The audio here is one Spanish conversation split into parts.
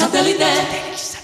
Satellite.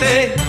Satélite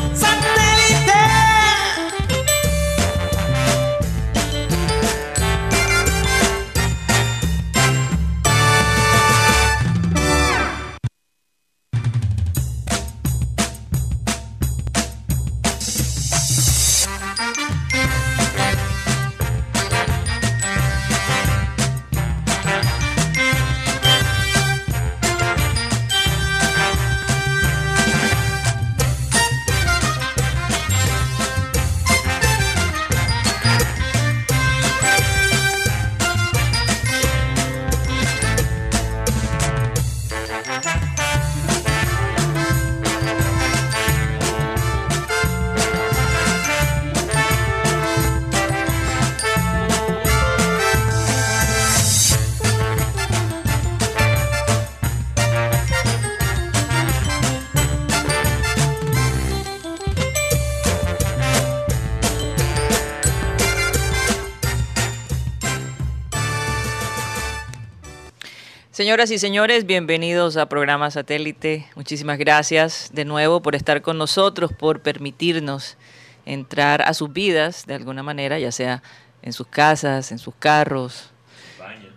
Señoras y señores, bienvenidos a Programa Satélite. Muchísimas gracias de nuevo por estar con nosotros, por permitirnos entrar a sus vidas de alguna manera, ya sea en sus casas, en sus carros. Baño.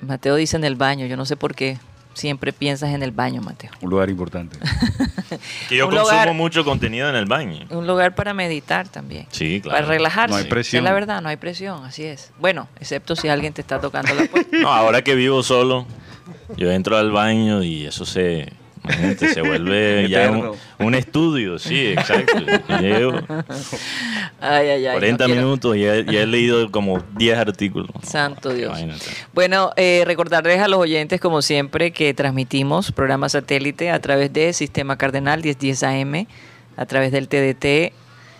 Mateo dice en el baño, yo no sé por qué. Siempre piensas en el baño, Mateo. Un lugar importante. que yo consumo mucho contenido en el baño. Un lugar para meditar también. Sí, claro. Para relajarse. No hay presión. Es la verdad, no hay presión, así es. Bueno, excepto si alguien te está tocando la puerta. No, ahora que vivo solo, yo entro al baño y eso se, se vuelve ya un, estudio, sí, exacto. Llevo ay, ay, ay, 40 minutos y he, he, leído como 10 artículos. Santo Dios. Bueno, eh, recordarles a los oyentes, como siempre, que transmitimos programa satélite a través de Sistema Cardenal 1010 AM, a través del TDT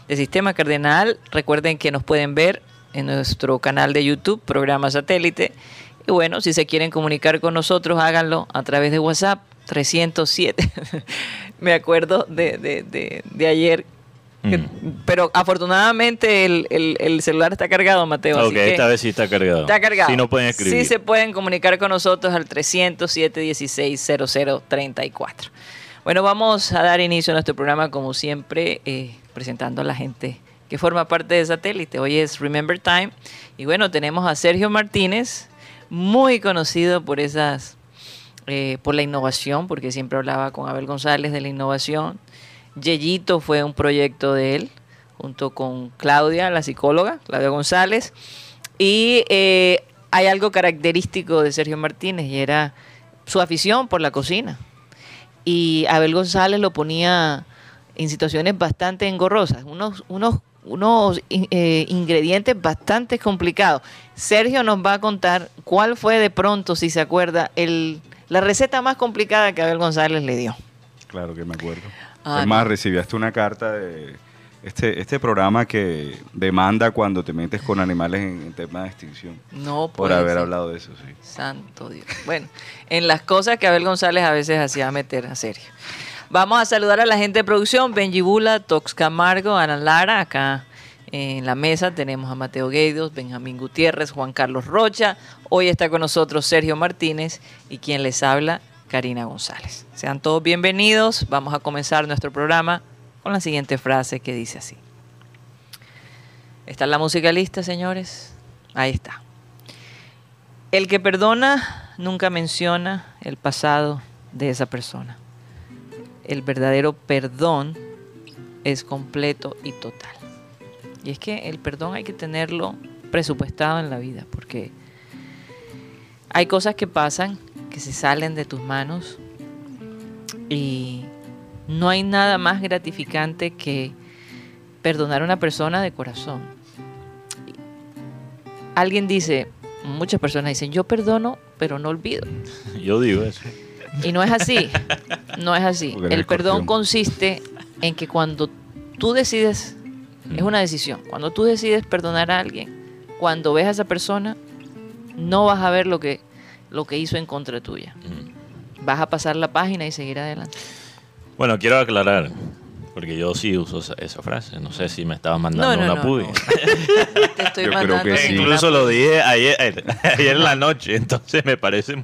de Sistema Cardenal. Recuerden que nos pueden ver en nuestro canal de YouTube, programa satélite y bueno, si se quieren comunicar con nosotros, háganlo a través de WhatsApp 307. Me acuerdo de, de, de, ayer mm. pero afortunadamente el, celular está cargado, Mateo. Ok, esta vez sí está cargado. Está cargado. Sí, no pueden escribir. Sí se pueden comunicar con nosotros al 307 16 0034. Bueno, vamos a dar inicio a nuestro programa como siempre, eh, presentando a la gente que forma parte de Satélite. Hoy es Remember Time. Y bueno, tenemos a Sergio Martínez, muy conocido por esas, eh, por la innovación, porque siempre hablaba con Abel González de la innovación. Yeyito fue un proyecto de él, junto con Claudia, la psicóloga, Claudia González. Y eh, hay algo característico de Sergio Martínez y era su afición por la cocina. Y Abel González lo ponía en situaciones bastante engorrosas, unos, unos unos eh, ingredientes bastante complicados. Sergio nos va a contar cuál fue de pronto, si se acuerda, el, la receta más complicada que Abel González le dio. Claro que me acuerdo. Además, ah, recibiste una carta de este, este programa que demanda cuando te metes con animales en, tema de extinción. No Por haber hablado de eso, sí. Santo Dios. Bueno, en las cosas que Abel González a veces hacía meter a Sergio. Vamos a saludar a la gente de producción, Benji Bula, Tox Camargo, Ana Lara, acá en la mesa tenemos a Mateo Gueidos, Benjamín Gutiérrez, Juan Carlos Rocha. Hoy está con nosotros Sergio Martínez y quien les habla, Karina González. Sean todos bienvenidos. Vamos a comenzar nuestro programa con la siguiente frase que dice así. ¿Está la música lista, señores? Ahí está. El que perdona nunca menciona el pasado de esa persona el verdadero perdón es completo y total. Y es que el perdón hay que tenerlo presupuestado en la vida, porque hay cosas que pasan, que se salen de tus manos, Y no hay nada más gratificante que perdonar a una persona de corazón. Alguien dice, muchas personas dicen, yo perdono, pero no olvido. Yo digo eso. Y no es así, no es así. El perdón consiste en que cuando tú decides, es una decisión, cuando tú decides perdonar a alguien, cuando ves a esa persona, no vas a ver lo que, lo que hizo en contra tuya. Vas a pasar la página y seguir adelante. Bueno, quiero aclarar, porque yo sí uso esa, frase. No sé si me estabas mandando una no, Te estoy mandando Incluso lo dije ayer, ayer en la noche, entonces me parece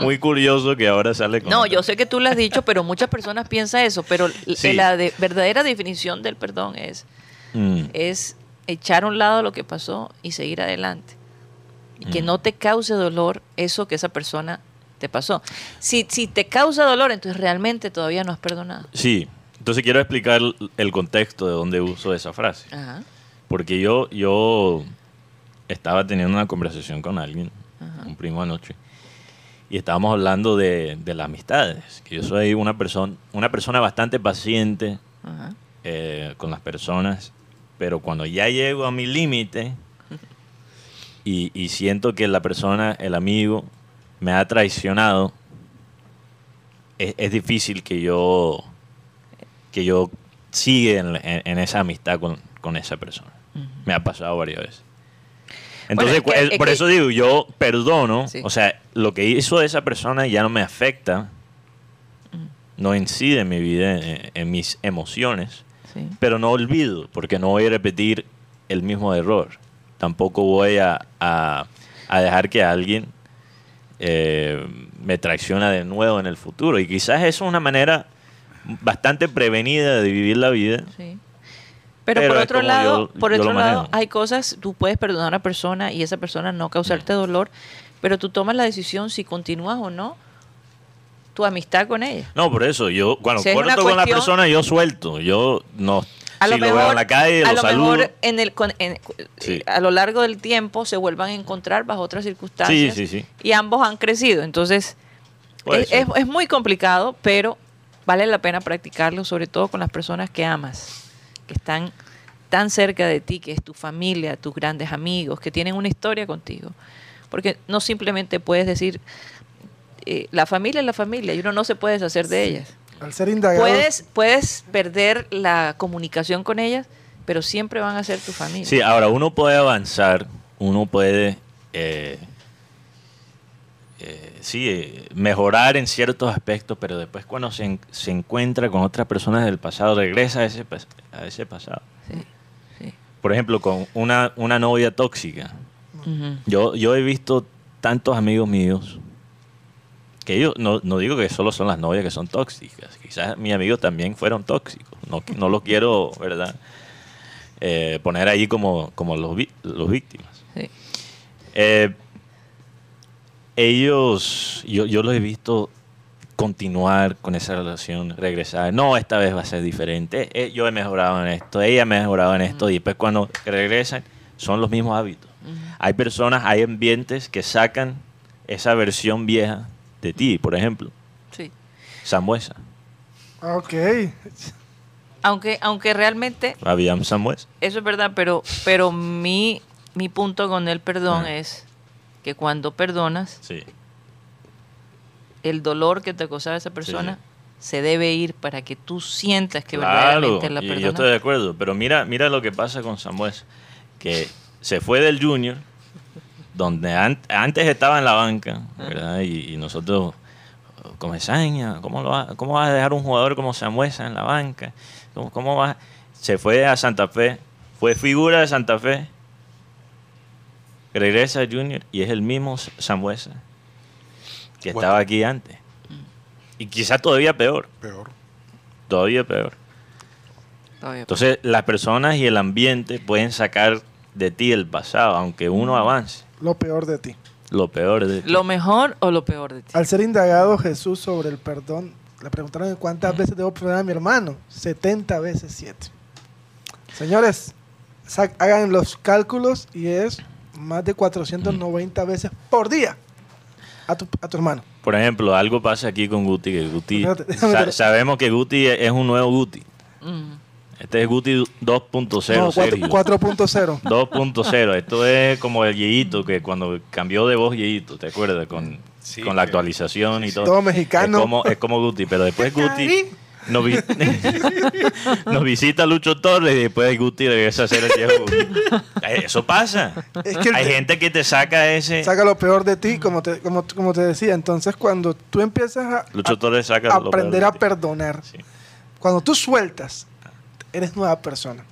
muy, curioso que ahora sale con... No, yo sé que tú lo has dicho, pero muchas personas piensan eso, pero la verdadera definición del perdón es, mm. es echar a un lado lo que pasó y seguir adelante. Y que mm. no te cause dolor eso que esa persona te pasó. Si, si te causa dolor, entonces realmente todavía no has perdonado. Sí, entonces quiero explicar el contexto de dónde uso esa frase. Porque yo, yo estaba teniendo una conversación con alguien, un primo anoche, y estábamos hablando de, las amistades. Que yo soy una persona, una persona bastante paciente eh, con las personas, pero cuando ya llego a mi límite y, siento que la persona, el amigo, me ha traicionado, es difícil que yo que yo sigue en, esa amistad con, esa persona. Me ha pasado varias veces. Entonces, por eso digo, yo perdono, o sea, lo que hizo esa persona ya no me afecta, no incide en mi vida, en, mis emociones, pero no olvido, porque no voy a repetir el mismo error. Tampoco voy a, dejar que alguien eh, me traiciona de nuevo en el futuro. Y quizás eso es una manera bastante prevenida de vivir la vida. Sí. Pero, por otro lado, por otro lado, hay cosas, tú puedes perdonar a una persona y esa persona no causarte dolor, pero tú tomas la decisión si continúas o no tu amistad con ella. No, por eso, yo cuando corto con la persona, yo suelto, yo no a si lo, mejor, veo en la calle, a lo, mejor en el, a lo largo del tiempo se vuelvan a encontrar bajo otras circunstancias y ambos han crecido. Entonces, es, es, muy complicado, pero vale la pena practicarlo, sobre todo con las personas que amas, que están tan cerca de ti, que es tu familia, tus grandes amigos, que tienen una historia contigo. Porque no simplemente puedes decir, eh, la familia es la familia y uno no se puede deshacer de ellas. Al ser indagado. Puedes, puedes perder la comunicación con ellas, pero siempre van a ser tu familia. Sí, ahora uno puede avanzar, uno puede eh, eh, sí, eh, mejorar en ciertos aspectos, pero después cuando se, se, encuentra con otras personas del pasado, regresa a ese, a ese pasado. Por ejemplo, con una, una novia tóxica. yo, yo he visto tantos amigos míos que yo no, no, digo que solo son las novias que son tóxicas. Quizás mis amigos también fueron tóxicos. No, no los quiero, ¿verdad? Eh, poner ahí como, como los, los víctimas. Sí ellos, yo, yo los he visto continuar con esa relación, regresar. No, esta vez va a ser diferente. Eh, yo he mejorado en esto, ella ha mejorado en esto. Y después cuando regresan, son los mismos hábitos. Hay personas, hay ambientes que sacan esa versión vieja de ti, por ejemplo. Sí. Sambuesa. Ok. Aunque, aunque realmente... Había Sambuesa. Eso es verdad, pero, pero mi, mi punto con el perdón es que cuando perdonas, el dolor que te causaba esa persona se debe ir para que tú sientas que verdaderamente la perdonaste. Yo estoy de acuerdo, pero mira, mira lo que pasa con Samuel, que se fue del Junior, donde antes estaba en la banca, ¿verdad? Y, nosotros, como Saña, ¿cómo, lo va, ¿cómo vas a dejar un jugador como Samuel en la banca? ¿Cómo, cómo va? Se fue a Santa Fe, fue figura de Santa Fe, regresa Junior y es el mismo Sambuesa que estaba aquí antes. Y quizá todavía peor. Peor. Todavía peor. Entonces, las personas y el ambiente pueden sacar de ti el pasado, aunque uno avance. Lo peor de ti. Lo peor de ti. ¿Lo mejor o lo peor de ti? Al ser indagado Jesús sobre el perdón, le preguntaron cuántas veces debo perdonar a mi hermano. 70 veces 7. Señores, hagan los cálculos y es más de 490 veces por día a tu, a tu hermano. por ejemplo, algo pasa aquí con Guti, que Guti, sabemos que Guti es un nuevo Guti. Mm. Este es Guti 2.0. No, 4.0. 2.0. Esto es como el Yeito, que cuando cambió de voz Yeito, ¿te acuerdas? Con, con la actualización y todo. Todo mexicano. Es como, es como Guti, pero después Guti nos, nos, visita Lucho Torres y después Guti regresa a hacer el viejo. Eh, eso pasa. Hay gente que te saca ese. Saca lo peor de ti, como te, como, como te decía. Entonces, cuando tú empiezas a, Lucho Torres saca aprender a perdonar, cuando tú sueltas, eres nueva persona.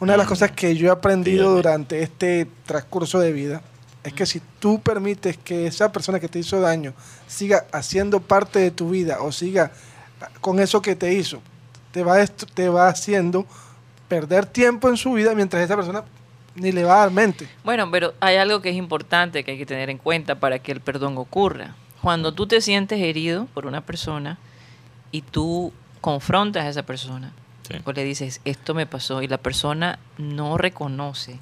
Una de las mm. cosas que yo he aprendido durante este transcurso de vida es que si tú permites que esa persona que te hizo daño siga haciendo parte de tu vida o siga con eso que te hizo, te va, te va haciendo perder tiempo en su vida mientras esa persona ni le va a dar mente. Bueno, pero hay algo que es importante que hay que tener en cuenta para que el perdón ocurra. Cuando tú te sientes herido por una persona y tú confrontas a esa persona, pues le dices, esto me pasó y la persona no reconoce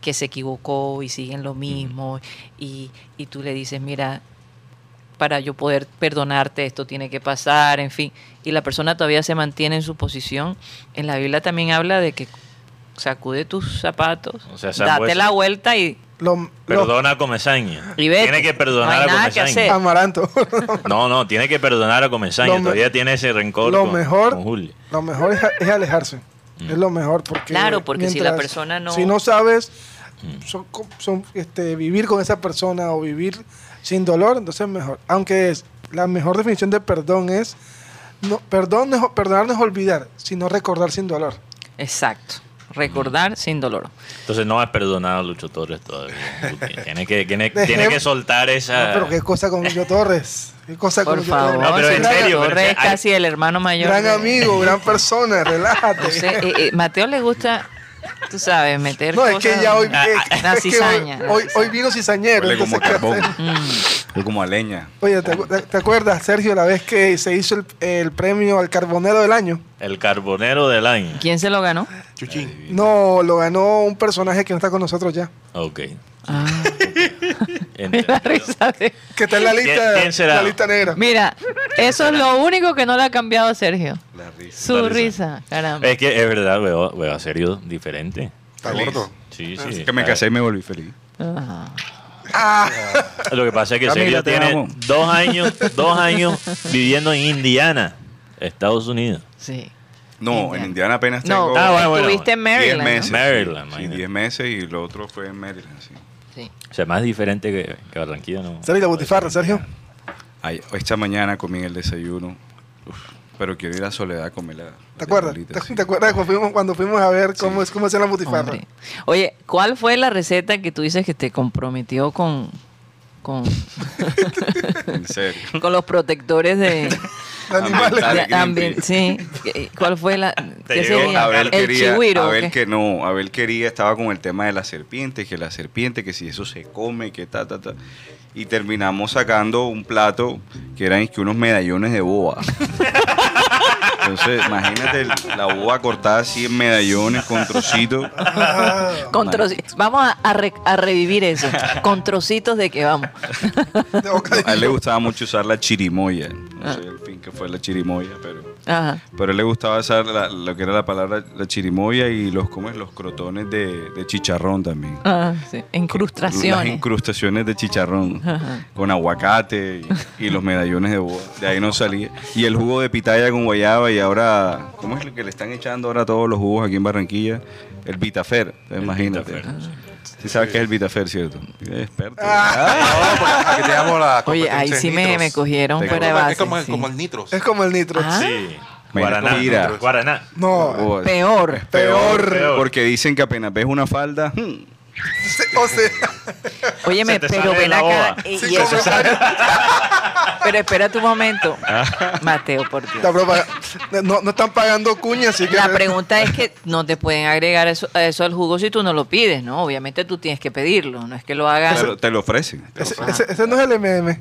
que se equivocó y sigue en lo mismo y, y tú le dices, mira, para yo poder perdonarte, esto tiene que pasar, en fin. Y la persona todavía se mantiene en su posición. En la Biblia también habla de que sacude tus zapatos, date la vuelta y... Perdona a Comesaña. tiene que perdonar a Comesaña. Amaranto. no, no, tiene que perdonar a Comesaña. Todavía tiene ese rencor lo mejor, Lo mejor es, alejarse. Mm. Es lo mejor porque... Claro, porque si la persona no... Si no sabes mm. son, este, vivir con esa persona o vivir sin dolor, entonces es mejor. Aunque es la mejor definición de perdón es no, perdón, perdonar no es olvidar, sino recordar sin dolor. Exacto. Recordar sin dolor. Entonces no has perdonado a Lucho Torres todavía. tiene que, tiene, tiene que soltar esa. No, pero qué cosa con Lucho Torres. Qué cosa Por con favor. Lucho Torres. No, pero en serio. Torres es casi el hermano mayor. Gran amigo, gran persona, relájate. Eh, eh, Mateo le gusta Tú sabes, meter No, es que ya hoy, hoy, hoy, vino cizañero. Huele como carbón. Mm. como a leña. Oye, ¿te, acuerdas, Sergio, la vez que se hizo el, el, premio al carbonero del año? El carbonero del año. ¿Quién se lo ganó? Chuchín. No, lo ganó un personaje que no está con nosotros ya. Ok. Ah. la risa de... Que está en la lista, ¿Quién, será? la lista negra. Mira, eso es lo único que no le ha cambiado a Sergio. La risa. Su risa. caramba. Es que es verdad, veo, veo a Sergio diferente. ¿Está gordo? Sí, sí. Es que me casé y me volví feliz. Ah. Ah. Lo que pasa es que Sergio tiene dos años, dos años viviendo en Indiana, Estados Unidos. Sí. No, en Indiana apenas tengo. No, ah, bueno, estuviste en Maryland. 10 meses. Maryland, sí, 10 meses y lo otro fue en Maryland, sí. O sea, más diferente que, que Barranquilla, ¿no? ¿Sergio la butifarra, Sergio? esta mañana comí el desayuno. pero quiero ir a Soledad a comer la. ¿Te acuerdas? ¿Te, acuerdas cuando fuimos, a ver cómo, es, cómo hacían la butifarra? Oye, ¿cuál fue la receta que tú dices que te comprometió con. Con. ¿En serio? con los protectores de. animales. sí. ¿Cuál fue la ¿qué sería? Abel el quería, Abel que no, Abel quería estaba con el tema de la serpiente, que la serpiente, que si eso se come, que ta ta ta. Y terminamos sacando un plato que eran que unos medallones de boa. Entonces, imagínate la boa cortada así en medallones con trocitos. Con trocitos. Vamos a, revivir eso. Con trocitos de que vamos. a él le gustaba mucho usar la chirimoya. No sé el fin que fue la chirimoya, pero. Pero a él le gustaba usar lo que era la palabra la chirimoya y los, ¿cómo es? los crotones de, chicharrón también. Ah, sí. Incrustaciones. Las incrustaciones de chicharrón. Con aguacate y, los medallones de boa. De ahí no salía. Y el jugo de pitaya con guayaba y ahora, ¿cómo es lo que le están echando ahora todos los jugos aquí en Barranquilla? El Vitafer, imagínate. Sí sabes qué es el Vitafer, ¿cierto? Es experto. Ah, te la Oye, ahí sí me, me, cogieron fuera de base. Es como, como el nitros. Es como el nitros. Ah. Sí. Guaraná. Guaraná. No. peor. peor. Porque dicen que apenas ves una falda... Hmm, o sea, Óyeme, pero ven acá. Y, eso pero espera tu momento, Mateo, por Dios. No, no, están pagando cuñas, así que. La pregunta es que no te pueden agregar eso, eso al jugo si tú no lo pides, ¿no? Obviamente tú tienes que pedirlo, no es que lo hagas. Pero te lo ofrecen. ese, no es el MM.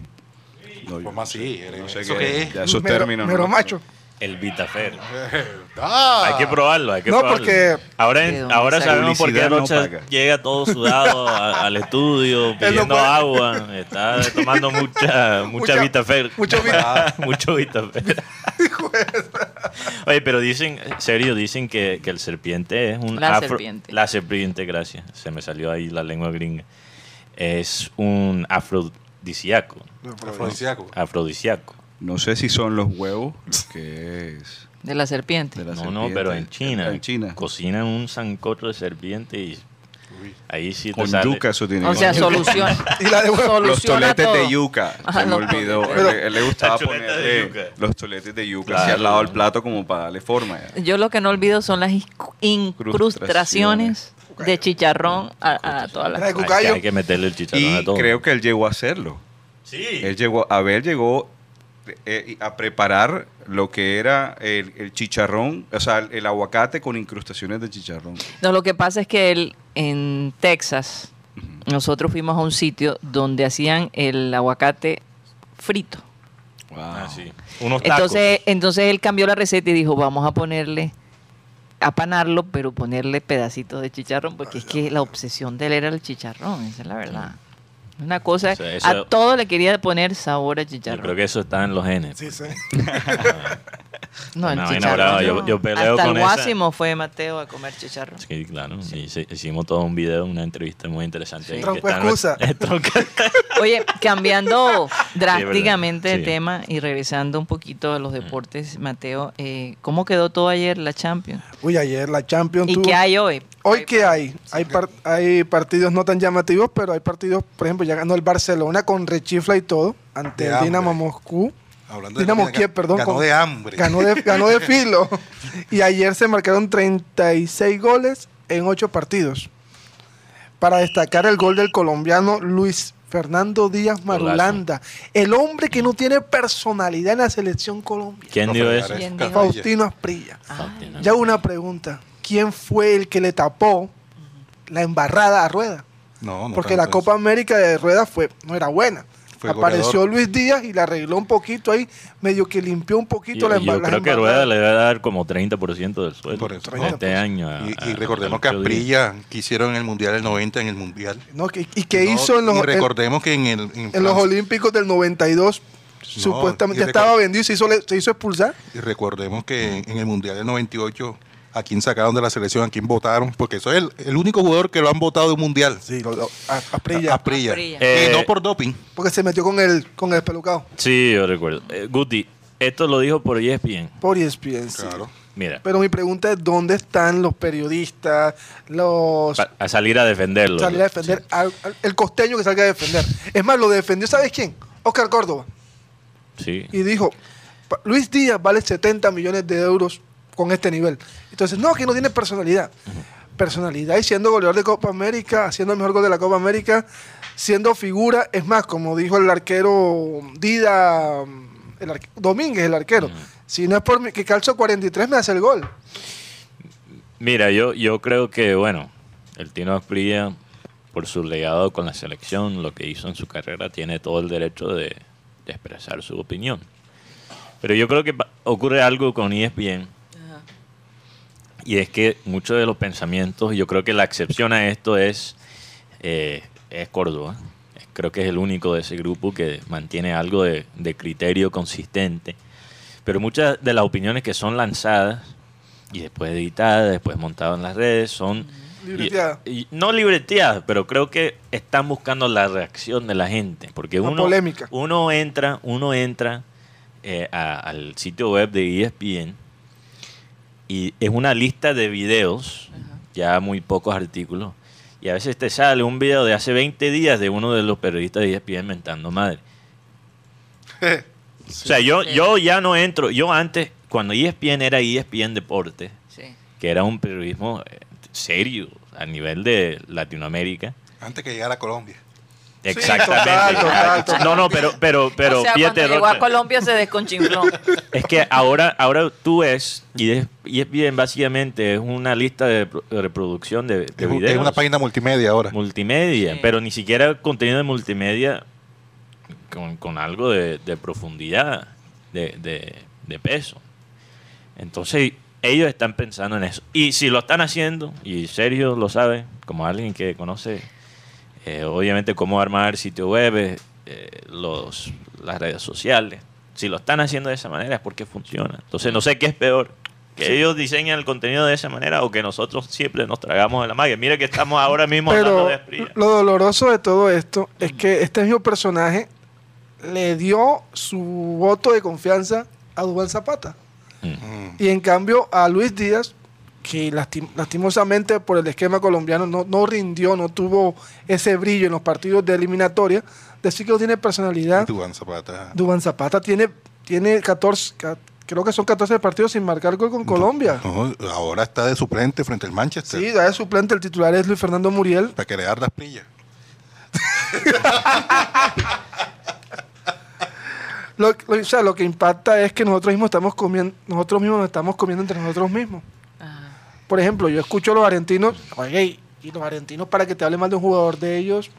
No, pues más sí. No sé qué, es. Ya esos términos. Mero macho. El Vitafer. Ah. Hay que probarlo, hay que No, probarlo. porque- Ahora, ¿De dónde ahora sabemos por qué no Rocha llega todo sudado a- al estudio pidiendo agua. Está tomando mucha, mucha, Mucha- Vitafer. mucho Vita- mucho Vitafer. Oye, pero dicen, en serio, dicen que, que el serpiente es un La afro- serpiente. La serpiente, gracias. Se me salió ahí la lengua gringa. Es un afrodisíaco. Afrodisíaco. Afrodisíaco. No sé si son los huevos los que es De la serpiente. de la No, no, pero en China. En China. Cocinan un sancocho de serpiente y Uy. ahí sí te Con sale. yuca eso tiene O sea, ser. soluciona. Y la de huevo. Los soluciona toletes de yuca. Ajá, se me los olvidó. Él, él le gustaba ponerle los toletes de yuca Claro. hacia al lado del plato como para darle forma. ya. Yo lo que no olvido son las incrustaciones de chicharrón a, a todas las... Hay, cucayo. hay que meterle el chicharrón Y a todo. creo que él llegó a hacerlo. Sí. Él llegó, Abel llegó eh, a preparar lo que era el, el chicharrón, o sea, el, el aguacate con incrustaciones de chicharrón. No, lo que pasa es que él, en Texas, nosotros fuimos a un sitio donde hacían el aguacate frito. Ah, sí. Unos tacos. Entonces, entonces él cambió la receta y dijo, vamos a ponerle, apanarlo, pero ponerle pedacitos de chicharrón, porque es que la obsesión de él era el chicharrón, esa es la verdad. Una cosa, O sea, eso- a todo le quería poner sabor a Yo chicharrón. creo que eso está en los genes. Sí, sí. No, el chicharrón. Yo- peleo Hasta con el esa. Guásimo fue Mateo a comer chicharrón. Sí, claro. Y se- hicimos todo un video, una entrevista muy interesante. que Tronco excusa. Oye, cambiando drásticamente Sí, de tema y regresando un poquito a los deportes, Mateo, eh, ¿cómo quedó todo ayer la Champions? Uy, ayer la Champions ¿Y tuvo- qué hay hoy? Hoy qué hay? Hay, par- hay partidos no tan llamativos, pero hay partidos, por ejemplo, ya ganó el Barcelona con rechifla y todo ante De el. Dinamo Moscú. Hablando de Dinamo comida, Kiev, perdón. Ganó con- de hambre. Ganó de, ganó de filo. Y ayer se marcaron 36 goles en 8 partidos. Para destacar el gol del colombiano Luis Fernando Díaz Marulanda. El hombre que no tiene personalidad en la selección colombiana. ¿Quién dio eso? Faustino Asprilla. Faustino. Ya una pregunta. ¿Quién fue el que le tapó la embarrada a Rueda? No, no Porque la Copa América de Rueda fue, no era buena. Fue Apareció goleador. Luis Díaz y la arregló un poquito ahí, medio que limpió un poquito Yo, la yo embarrada. creo que Rueda le debe dar como 30% del sueldo Por eso. este año. a- Y, y a- recordemos a que. Asprilla que hicieron en el Mundial del 90 en el Mundial. No, que- y que No, hizo en los, y en- recordemos que en, el, en en los Olímpicos del 92, supuestamente y ya estaba vendido y se hizo, se hizo expulsar. Y recordemos que en el Mundial del 98, a quién sacaron de la selección, a quién votaron, porque soy el, el único jugador que lo han votado de un Mundial. Sí, lo- lo- a-. Asprilla. Y Eh, no por doping. porque se metió con el, con el pelucado. Sí, yo recuerdo. Eh, Guti, esto lo dijo por ESPN. Por ESPN, sí. Claro. Mira, Pero mi pregunta es, ¿dónde están los periodistas, los... pa- a salir a defenderlo. salir a defender, al- al- el costeño que salga a defender? Es más, lo defendió, ¿sabes quién? Oscar Córdoba. Sí. y dijo, "Pa- Luis Díaz vale 70 millones de euros con este nivel. Entonces, no, que no tiene personalidad. Personalidad y siendo goleador de Copa América, haciendo el mejor gol de la Copa América, siendo figura, es más, como dijo el arquero Dida, el arque- Domínguez, el arquero, si no es por mí, que calzo 43 me hace el gol. Mira, yo, yo creo que, bueno, el Tino Asprilla, por su legado con la selección, lo que hizo en su carrera, tiene todo el derecho de, de expresar su opinión. Pero yo creo que ocurre algo con ESPN, y es que muchos de los pensamientos, yo creo que la excepción a esto es, eh, es Córdoba. Creo que es el único de ese grupo que mantiene algo de, de criterio consistente. Pero muchas de las opiniones que son lanzadas y después editadas, después montadas en las redes, son... Libreteadas. y- y- no libreteadas, pero creo que están buscando la reacción de la gente. Porque Una uno, polémica. uno entra, uno entra eh, a- al sitio web de ESPN y es una lista de videos, ya muy pocos artículos, y a veces te sale un video de hace 20 días de uno de los periodistas de ESPN mentando madre. O sea, yo, Sí. yo ya no entro, yo antes, cuando ESPN era ESPN Deporte, Sí. que era un periodismo eh, serio a nivel de Latinoamérica. Antes que llegara a Colombia. Exactamente. total, total, total. No, no, pero, pero, pero o sea, fíjate, cuando llegó a Colombia se desconchinfló. es que ahora, ahora tú ves, y es, y es bien básicamente, es una lista de, pro- de reproducción de, de Es, un- videos. es una página multimedia ahora. multimedia, Sí. pero ni siquiera contenido de multimedia con, con algo de, de profundidad, de, de- de peso. Entonces, ellos están pensando en eso. Y si lo están haciendo, y Sergio lo sabe, como alguien que conoce, eh, obviamente, cómo armar sitio web, eh, los, las redes sociales, si lo están haciendo de esa manera es porque funciona. Entonces, no sé qué es peor. Que ellos diseñan el contenido de esa manera o que nosotros siempre nos tragamos de la magia. Mira que estamos ahora mismo hablando de Pero lo doloroso de todo esto es que este mismo personaje le dio su voto de confianza a Dubán Zapata. Y en cambio a Luis Díaz, que lastim- lastimosamente por el esquema colombiano no, no rindió, no tuvo ese brillo en los partidos de eliminatoria, decir que no tiene personalidad. Dubán Zapata. Dubán Zapata tiene, tiene 14, ca- creo que son 14 partidos sin marcar gol con Colombia. No, ahora está de suplente frente al Manchester. Sí, da de suplente, el titular es Luis Fernando Muriel. Para que le dar las pillas. Lo, lo- o sea, lo que impacta es que nosotros mismos estamos comiendo, nosotros mismos nos estamos comiendo entre nosotros mismos. Por ejemplo, yo escucho a los argentinos, oye, y los argentinos para que te hable mal de un jugador de ellos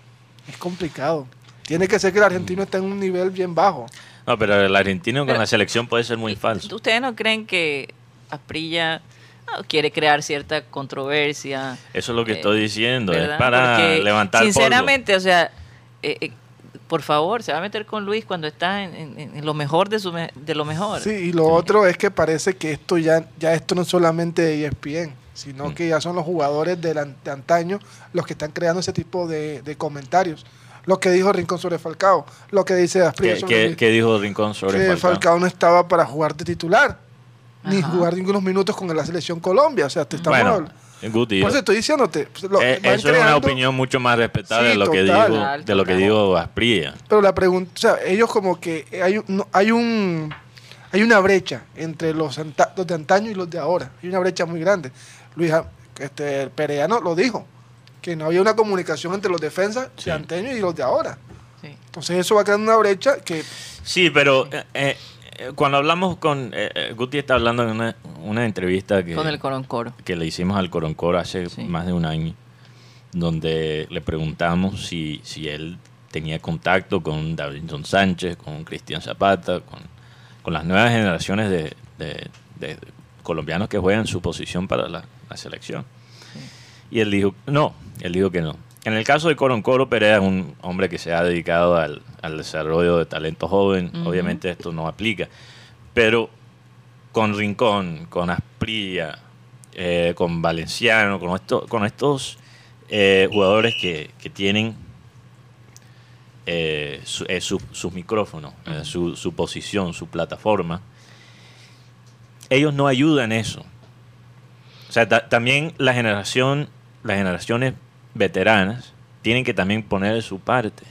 es complicado. Tiene que ser que el argentino esté en un nivel bien bajo. No, pero el argentino con Pero- la selección puede ser muy falso. ¿Ustedes no creen que Asprilla no, quiere crear cierta controversia? Eso es lo que Eh, estoy diciendo. Es para Porque, levantar polvo. Sinceramente, o sea, eh, eh, por favor, se va a meter con Luis cuando está en, en- en lo mejor de, su me- de lo mejor. Sí, y lo otro es que parece que esto ya, ya esto no es solamente de ESPN, sino Mm. que ya son los jugadores de, la- de antaño los que están creando ese tipo de, de comentarios. Lo que dijo Rincón sobre Falcao, lo que dice Asprilla ¿Qué, sobre qué- Luis. qué dijo Rincón sobre que Falcao? Falcao no estaba para jugar de titular, ni jugar ningunos minutos con la selección Colombia. O sea, te estamos Bueno, hablando- Guti, Por eso estoy diciéndote. pues, lo- eh, eso es una opinión mucho más respetable Sí, de lo que Total, de lo que dijo Asprilla. Pero la pregunta, o sea, ellos como que hay, un- no, hay un hay una brecha entre los, anta- los de antaño y los de ahora. Hay una brecha muy grande. Luis este, Pereano lo dijo, que no había una comunicación entre los defensas Sí. de y los de ahora. Sí. Entonces eso va creando una brecha que Sí, pero eh, eh, eh, cuando hablamos con eh, Guti está hablando en una, una entrevista que, Con el coroncoro. que le hicimos al Coroncoro hace Sí. más de un año, donde le preguntamos si, si él tenía contacto con Davinson Sánchez, con Cristian Zapata, con, con las nuevas generaciones de, de- de colombianos que juegan su posición para la, la selección. Y él dijo, no, él dijo que no. En el caso de Coroncoro, Perea es un hombre que se ha dedicado al, al desarrollo de talento joven. Obviamente esto no aplica. Pero con Rincón, con Asprilla, eh, con Valenciano, con, esto- con estos eh, jugadores que, que tienen eh, su- eh, su- sus micrófonos, su, su posición, su plataforma, ellos no ayudan eso. O sea, ta- también la generación, las generaciones veteranas tienen que también poner su parte.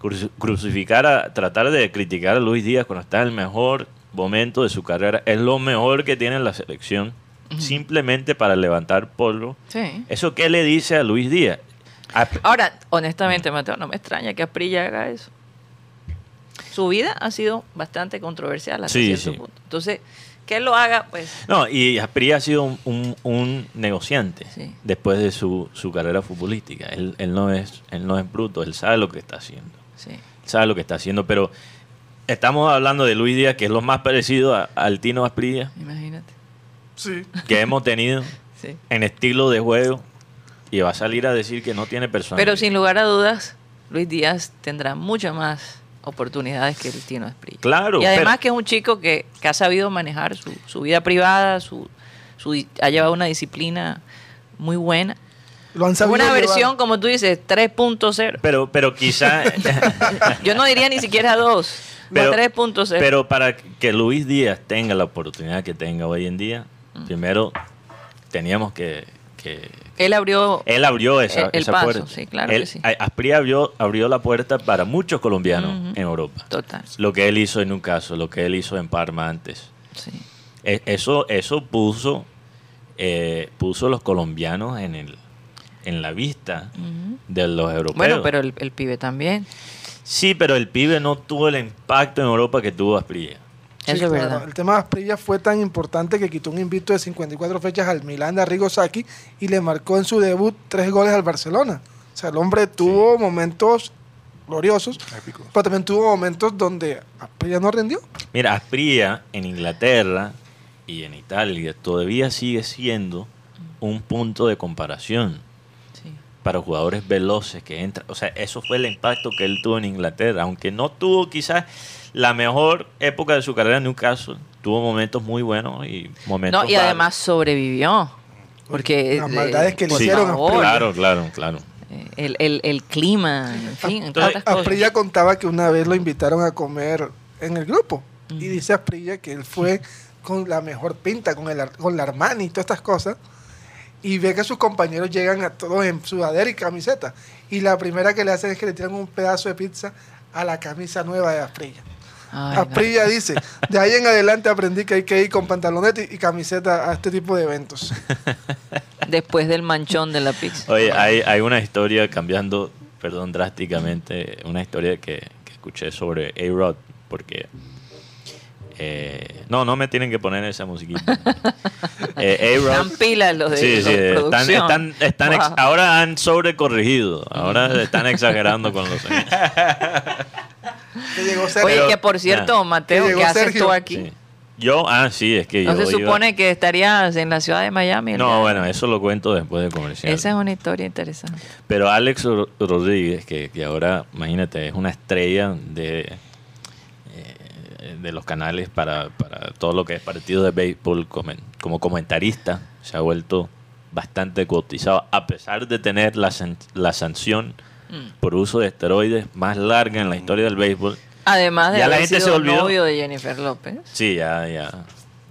Cruci- Crucificar a, tratar de criticar a Luis Díaz cuando está en el mejor momento de su carrera, es lo mejor que tiene la selección, simplemente para levantar polvo. Sí. ¿Eso qué le dice a Luis Díaz? A- Ahora, honestamente, Mateo, no me extraña que Asprilla haga eso. Su vida ha sido bastante controversial hasta Sí, cierto sí. punto. Entonces, que él lo haga, pues No, y Asprilla ha sido un, un- un negociante Sí. después de su, su carrera futbolística. Él, él no es, él no es bruto, él sabe lo que está haciendo. sí. Él sabe lo que está haciendo, pero estamos hablando de Luis Díaz, que es lo más parecido a- al Tino Asprilla Imagínate. sí. que hemos tenido Sí. en estilo de juego y va a salir a decir que no tiene personalidad. Pero sin lugar a dudas, Luis Díaz tendrá muchas más oportunidades que el Tino Esprilla. Claro, Y además pero- que es un chico que, que ha sabido manejar su, su vida privada, su, ha llevado una disciplina muy buena. Lo han Es sabido una llevar. versión, como tú dices, 3.0. Pero, pero quizá... Yo no diría ni siquiera 2, Pero- pero 3.0. Pero para que Luis Díaz tenga la oportunidad que tenga hoy en día, Mm. primero teníamos que, que- Él abrió él abrió esa, El- el esa paso, puerta. sí, claro Él- que sí. a- Asprilla abrió, abrió la puerta para muchos colombianos en Europa. total. Lo que él hizo en un caso, lo que él hizo en Parma antes. Sí. E- Eso, eso puso, eh, puso los colombianos en el en la vista de los europeos. Bueno, pero el, el pibe también. Sí, pero el pibe no tuvo el impacto en Europa que tuvo Asprilla. Sí, Eso es claro. verdad. El tema de Asprilla fue tan importante que quitó un invito de 54 fechas al Milán de Arrigo Sacchi y le marcó en su debut tres goles al Barcelona. O sea, el hombre tuvo momentos gloriosos, Épico. pero también tuvo momentos donde Asprilla no rindió. Mira, Asprilla en Inglaterra y y en Italia todavía sigue siendo un punto de comparación Sí. para jugadores veloces que entran. O sea, eso fue el impacto que él tuvo en Inglaterra, aunque no tuvo quizás la mejor época de su carrera en Newcastle, tuvo momentos muy buenos y momentos No, y malos. además sobrevivió. Porque. Las eh, maldades que le hicieron a Asprilla. Claro, claro, claro. eh, El, el, el clima, en fin, Entonces, contaba que una vez lo invitaron a comer en el grupo. Y dice Asprilla que él fue con la mejor pinta, con, el, Ar- con la Armani y todas estas cosas. Y ve que sus compañeros llegan a todos en sudadera y camiseta. Y la primera que le hacen es que le tiran un pedazo de pizza a la camisa nueva de Asprilla. Ay, no. Asprilla dice, de ahí en adelante aprendí que hay que ir con pantaloneta y, y camiseta a este tipo de eventos. Después del manchón de la pizza. Oye, hay, hay una historia cambiando, perdón, drásticamente, una historia que, que escuché sobre A-Rod, porque... eh, no, no me tienen que poner esa musiquita. Eh, A-Rod... Están pilas los de, Sí, los sí, de están, ex- ahora han sobrecorrigido, ahora están exagerando con los años. Que llegó Sergio. Oye, que por cierto, Ah. Mateo, Que ¿qué haces Sergio. tú aquí? Sí. Yo, ah, sí, es que ¿No yo se iba- supone que estarías en la ciudad de Miami? No, bueno, eso lo cuento después de comercial. Esa es una historia interesante. Pero Alex Ro- Rodríguez, que, que ahora, imagínate, es una estrella de, eh, de los canales para, para todo lo que es partido de béisbol como, como comentarista, se ha vuelto bastante cotizado, a pesar de tener la, san- la sanción Mm. por uso de esteroides más larga en la historia del béisbol. Además de Ya la gente sido se olvidó. novio de Jennifer López, Sí, ya, ya.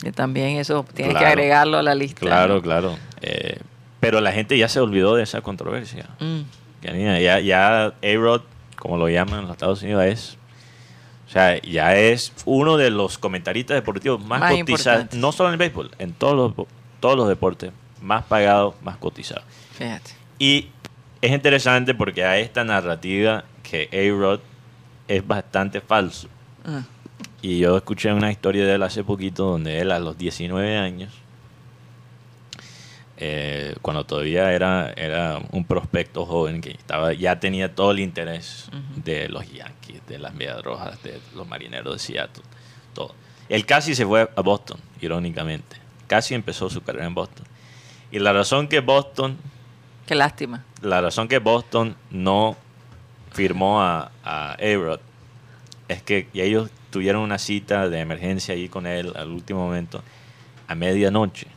que también eso tienes que agregarlo a la lista. Claro, ¿no? claro. Eh, pero la gente ya se olvidó de esa controversia. Mm. Ya, ya A-Rod, como lo llaman en los Estados Unidos, es. O sea, ya es uno de los comentaristas deportivos más, Más cotizados, no solo en el béisbol, en todos los, todos los deportes, más pagados, más cotizados. Fíjate. Y es interesante porque hay esta narrativa que A-Rod es bastante falso. Ah. Y yo escuché una historia de él hace poquito donde él a los 19 años, eh, cuando todavía era, era un prospecto joven que estaba ya tenía todo el interés de los Yankees, de las Medias Rojas, de los Marineros de Seattle, todo. Él casi se fue a Boston, irónicamente. Casi empezó su carrera en Boston. Y la razón que Boston Qué lástima. la razón que Boston no firmó a, a es que ellos tuvieron una cita de emergencia ahí con él al último momento a medianoche.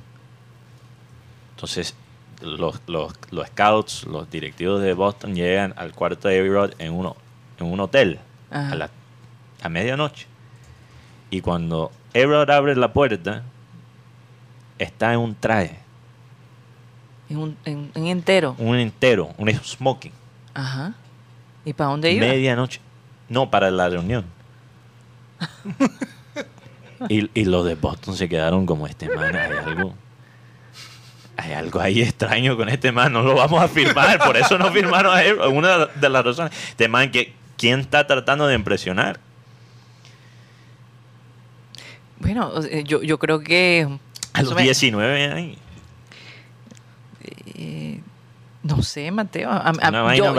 Entonces, los, los, los scouts, los directivos de Boston llegan al cuarto de A-Rod en, uno, en un hotel Ajá. a, la, a medianoche. Y cuando A-Rod abre la puerta, está en un traje, En un, en, en entero. un entero, un smoking. Ajá. ¿Y para dónde iba? Medianoche. No, para la reunión. y, y los de Boston se quedaron como este man, hay algo. Hay algo ahí extraño con este man, no lo vamos a firmar, por eso no firmaron a él. Una de las razones. Este man, que, ¿quién está tratando de impresionar? Bueno, yo, yo creo que... A los eso me- 19 años. Eh, no sé, Mateo. A-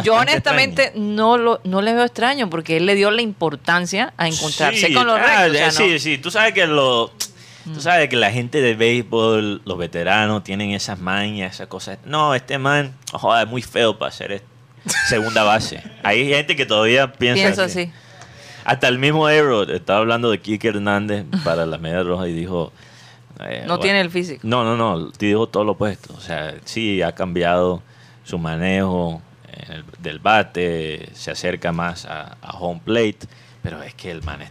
yo, honestamente no lo no le veo extraño porque él le dio la importancia a encontrarse Sí, con los ah, rectos. o sea, sí, no- sí, tú sabes que lo, tú sabes que la gente de béisbol, los veteranos tienen esas mañas, esas cosas. No, este man, joder, es muy feo para ser est- segunda base. Hay gente que todavía piensa, Pienso así. así. Hasta el mismo Aero estaba hablando de Kike Hernández para la media roja y dijo eh, No bueno, tiene el físico. No, no, no, te dijo todo lo opuesto. O sea, sí ha cambiado su manejo en el- del bate, se acerca más a, a home plate, pero es que el man es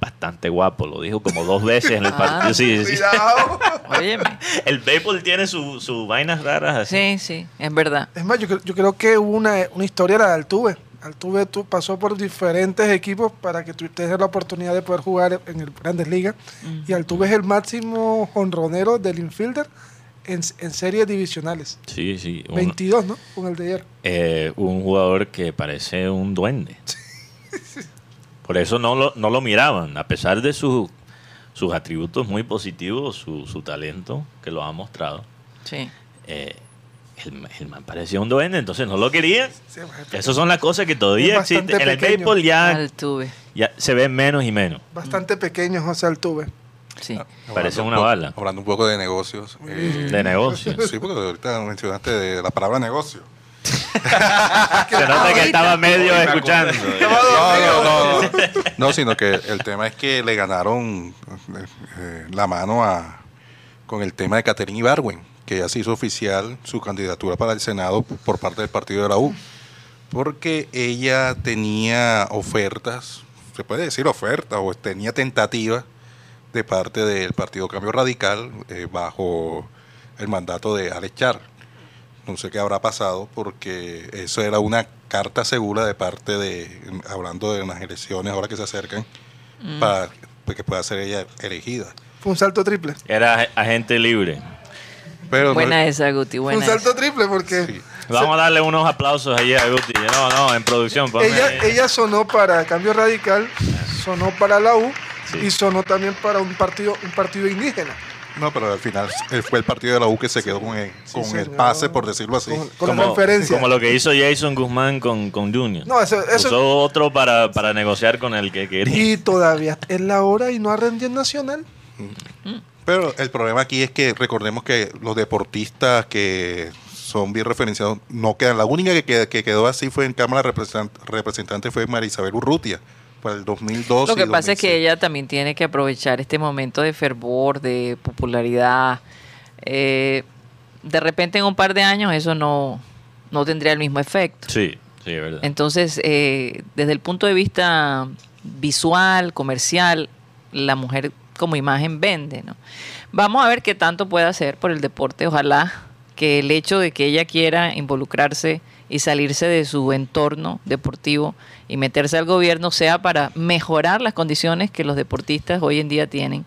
bastante guapo, lo dijo como dos veces en el Ah. partido. Sí, sí. El béisbol tiene sus su vainas raras así. Sí, sí, es verdad. Es más, yo, creo- yo creo que hubo una, una historia la de Altuve. Altuve tú, pasó por diferentes equipos para que tú tengas la oportunidad de poder jugar en el Grandes Ligas. Y Altuve es el máximo honronero del infielder en, en series divisionales. Sí, sí. Un, 22, ¿no? Con el de ayer. eh, un jugador que parece un duende. Por eso no lo, no lo miraban, a pesar de su- sus atributos muy positivos, su, su talento que lo ha mostrado. Sí. eh, el, el man parecía un duende, entonces no lo querían. Sí. Esas son las cosas que todavía existen. En el pequeño. béisbol ya, ya se ven menos y menos. Bastante pequeño José Altuve. Sí. Ah, Parece una bala. Hablando un poco de negocios. eh, De negocio. sí, porque ahorita mencionaste de la palabra negocio. Se nota que estaba medio escuchando. No, no, no, no. No, sino que el tema es que le ganaron eh, eh, la mano a con el tema de Catherine Ibarwen, que ya se hizo oficial su candidatura para el Senado por parte del partido de la U. Porque ella tenía ofertas, se puede decir ofertas, o tenía tentativas de parte del Partido Cambio Radical eh, bajo el mandato de Alex Char. No sé qué habrá pasado porque eso era una carta segura de parte de, hablando de unas elecciones ahora que se acercan, para pues, que pueda ser ella elegida. Fue un salto triple. Era agente libre. Pero no- Buena esa, Guti, Fue un buena salto esa. triple porque sí. Vamos a darle unos aplausos allí a Guti. No, no, en producción. ella, ella sonó para Cambio Radical, sonó para la U Sí. y sonó también para un partido, un partido indígena. No, pero al final eh, fue el partido de la U que se quedó con el, con el señor. pase, por decirlo así. Con, con la conferencia. como lo que hizo Jason Guzmán con, con Junior. No, eso- eso- Usó otro para, para negociar con el que quería. Y todavía es la hora y no ha rendido en Nacional. Pero el problema aquí es que recordemos que los deportistas que son bien referenciados no quedan. La única que, qued- que quedó así fue en Cámara de Representan- Representantes fue Marisabel Urrutia para el 2002. Lo que y pasa es que 2006. ella también tiene que aprovechar este momento de fervor, de popularidad. Eh, de repente en un par de años eso no, no tendría el mismo efecto. Sí, sí, es verdad. Entonces, eh, desde el punto de vista visual, comercial, la mujer como imagen vende, ¿no? Vamos a ver qué tanto puede hacer por el deporte. Ojalá que el hecho de que ella quiera involucrarse y salirse de su entorno deportivo y meterse al gobierno sea para mejorar las condiciones que los deportistas hoy en día tienen,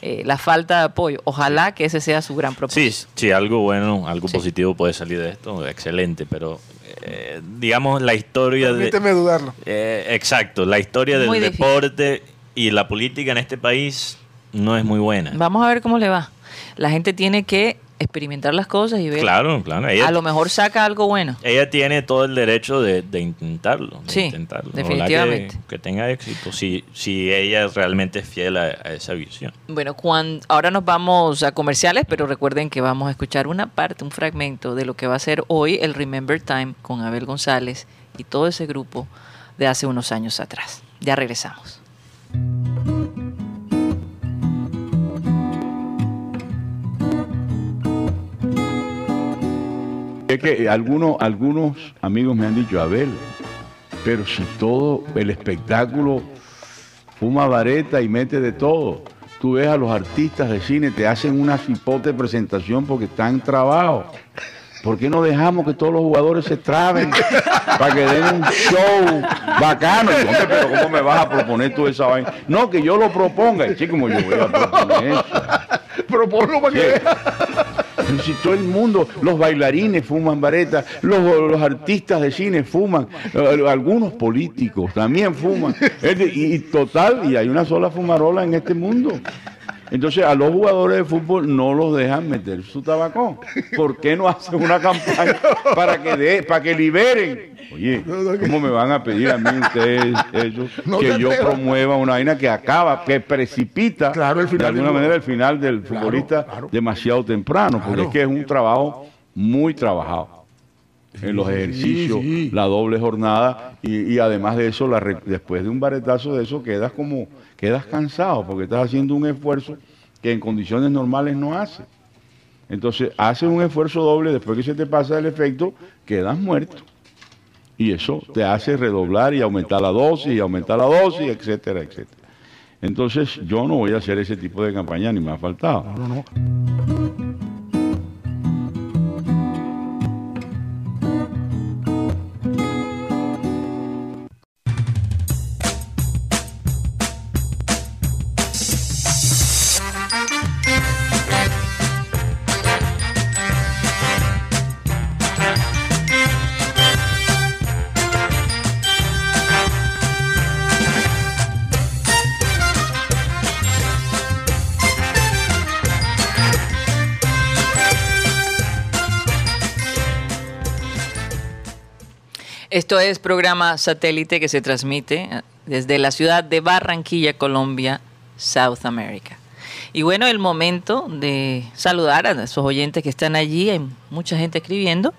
eh, la falta de apoyo. Ojalá que ese sea su gran propósito. Sí, sí, algo bueno, algo Sí. positivo puede salir de esto, excelente, pero eh, digamos la historia de... Permíteme dudarlo. Eh, exacto, la historia del difícil. deporte y la política en este país no es muy buena. Vamos a ver cómo le va. La gente tiene que experimentar las cosas y ver. Claro, claro. Ella, A lo mejor saca algo bueno. ella tiene todo el derecho de, de intentarlo. de Sí, intentarlo. Definitivamente. Que, que tenga éxito si, si ella realmente es fiel a, a esa visión. Bueno, cuan- ahora nos vamos a comerciales, pero recuerden que vamos a escuchar una parte, un fragmento de lo que va a ser hoy el Remember Time con Abel González y todo ese grupo de hace unos años atrás. Ya regresamos. Es que algunos, algunos amigos me han dicho, Abel, pero si todo el espectáculo fuma vareta y mete de todo. Tú ves a los artistas de cine, te hacen una cipote presentación porque están trabajo. ¿Por qué no dejamos que todos los jugadores se traben para que den un show bacano? Hombre, pero ¿cómo me vas a proponer tú esa vaina? No, que yo lo proponga. Chico, como yo voy a proponer eso. Proponlo para Sí. Pero si todo el mundo, los bailarines fuman vareta, los, artistas de cine fuman, eh, algunos políticos también fuman. Y, y total, y hay una sola fumarola en este mundo. Entonces a los jugadores de fútbol no los dejan meter su tabacón. ¿Por qué no hacen una campaña para que de, para que liberen? Oye, ¿cómo me van a pedir a mí ustedes? No que yo promueva una vaina que acaba, que precipita Claro, el final de alguna del- manera el final del Claro, futbolista claro. demasiado temprano, porque es que es un trabajo muy trabajado. En los ejercicios, sí. la doble jornada y, y además de eso, la re- después de un baretazo de eso quedas como, quedas cansado porque estás haciendo un esfuerzo que en condiciones normales no haces. Entonces haces un esfuerzo doble, después que se te pasa el efecto, quedas muerto. Y eso te hace redoblar y aumentar la dosis, y aumentar la dosis, etcétera, etcétera. Entonces yo no voy a hacer ese tipo de campaña, ni me ha faltado. Esto es programa satélite que se transmite eh, desde la ciudad de Barranquilla, Colombia, South America. Y bueno, el momento de saludar a esos oyentes que están allí, hay mucha gente escribiendo.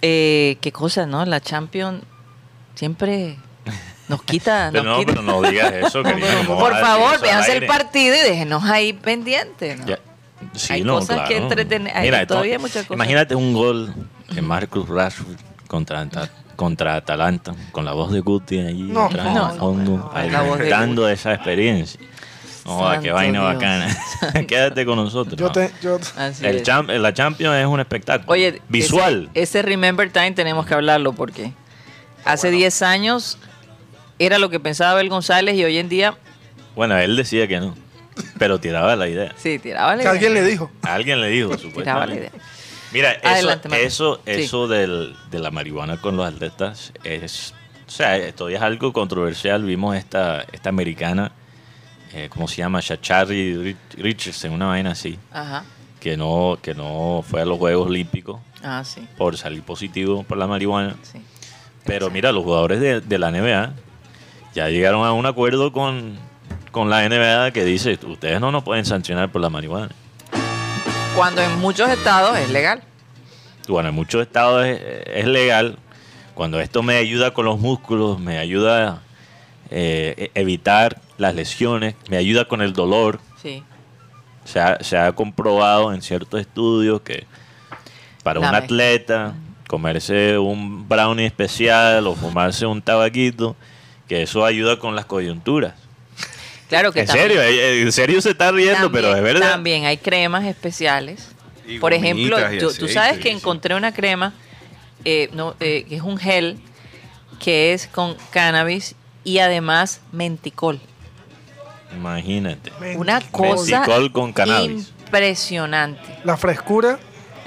Eh, qué cosa, ¿no? La Champions siempre nos quita. Pero nos no, quita. pero no digas eso, No, querido. pero ¿cómo por favor, véanse el partido y déjenos ahí pendientes. ¿no? Sí, Hay no, cosas que entretener- Mira, todavía esto- hay muchas cosas. Imagínate un gol de Marcus Rashford contra, contra Atalanta, con la voz de Guti ahí No, atrás, fondo, esa experiencia. Qué vaina Dios. bacana. Quédate con nosotros. Yo ¿no? te, yo, El champ- la Champions es un espectáculo. Oye, visual. Ese, ese Remember Time tenemos que hablarlo porque hace 10 años era lo que pensaba Abel González y hoy en día, Bueno, él decía que no, pero tiraba la idea. sí, tiraba la que idea. alguien le dijo. Alguien le dijo, Tiraba la supuestamente. idea. Mira, eso, Adelante, eso, Sí. del, de la marihuana con los atletas es, o sea, esto es algo controversial. Vimos esta, esta americana, eh, ¿cómo se llama? Shachari Rich- Richardson, una vaina así, Ajá. que no, que no fue a los Juegos Olímpicos Ah, sí. por salir positivo por la marihuana. sí. Pero mira, los jugadores de, de la NBA ya llegaron a un acuerdo con, con la NBA que dice, ustedes no nos pueden sancionar por la marihuana. Cuando en muchos estados es legal. bueno, en muchos estados es, es legal. Cuando esto me ayuda con los músculos, me ayuda a eh, evitar las lesiones, me ayuda con el dolor. Sí. Se ha, se ha comprobado en ciertos estudios que para La un mezcla. atleta comerse un brownie especial o fumarse un tabaquito, que eso ayuda con las coyunturas. Claro que En también- serio, eh, en serio se está riendo, también- pero es verdad. También hay cremas especiales. Y Por ejemplo, tú sabes que encontré una crema eh, no, eh, que es un gel que es con cannabis y además menticol. Imagínate. Una cosa Menticol con cannabis. impresionante. La frescura.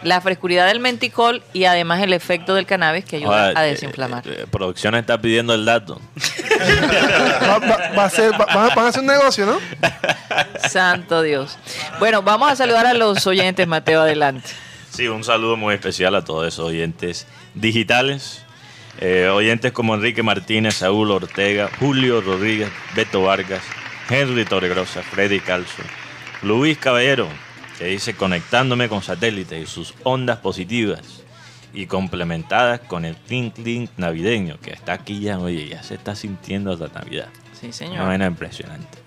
La frescuridad del menticol y además el efecto del cannabis que ayuda Ahora, a eh, desinflamar. eh, producción está pidiendo el dato. Va, va- va a ser, va- van, a, van a hacer un negocio, ¿no? Santo Dios. Bueno, vamos a saludar a los oyentes, Mateo, adelante. Sí, un saludo muy especial a todos esos oyentes digitales. Eh, oyentes como Enrique Martínez, Saúl Ortega, Julio Rodríguez, Beto Vargas, Henry Torregrosa, Freddy Calzo, Luis Caballero, que dice conectándome con satélites y sus ondas positivas y complementadas con el clink clink navideño que está aquí ya, oye, ya se está sintiendo la Navidad. Sí, Una señor. vaina impresionante.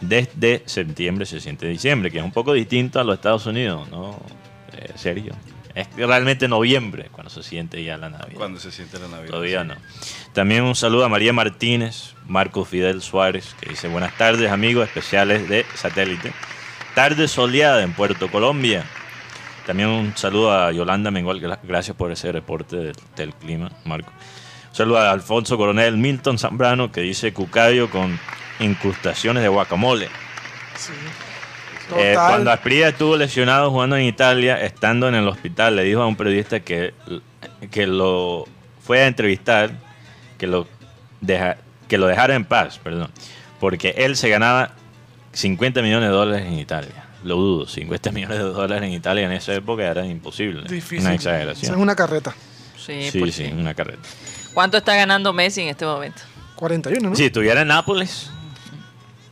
Desde septiembre se siente diciembre, que es un poco distinto a los Estados Unidos, ¿no? Eh, Sergio. Es realmente noviembre cuando se siente ya la Navidad. Cuando se siente la Navidad. Todavía no. También un saludo a María Martínez, Marco Fidel Suárez, que dice buenas tardes amigos especiales de satélite. Tarde soleada en Puerto Colombia. También un saludo a Yolanda Mengual, gra- gracias por ese reporte del, del clima, Marco. Un saludo a Alfonso Coronel Milton Zambrano, que dice cucayo con incrustaciones de guacamole. Eh, Total. cuando Asprilla estuvo lesionado jugando en Italia, estando en el hospital, le dijo a un periodista que, que lo fue a entrevistar, que lo, deja- que lo dejara en paz, perdón, porque él se ganaba 50 millones de dólares en Italia. Lo dudo, 50 millones de dólares en Italia en esa época era imposible. Difícil. Una Esa exageración. es una carreta. Sí, Sí, pues sí, sí. una carreta. ¿Cuánto está ganando Messi en este momento? 41, ¿no? Si estuviera en Nápoles,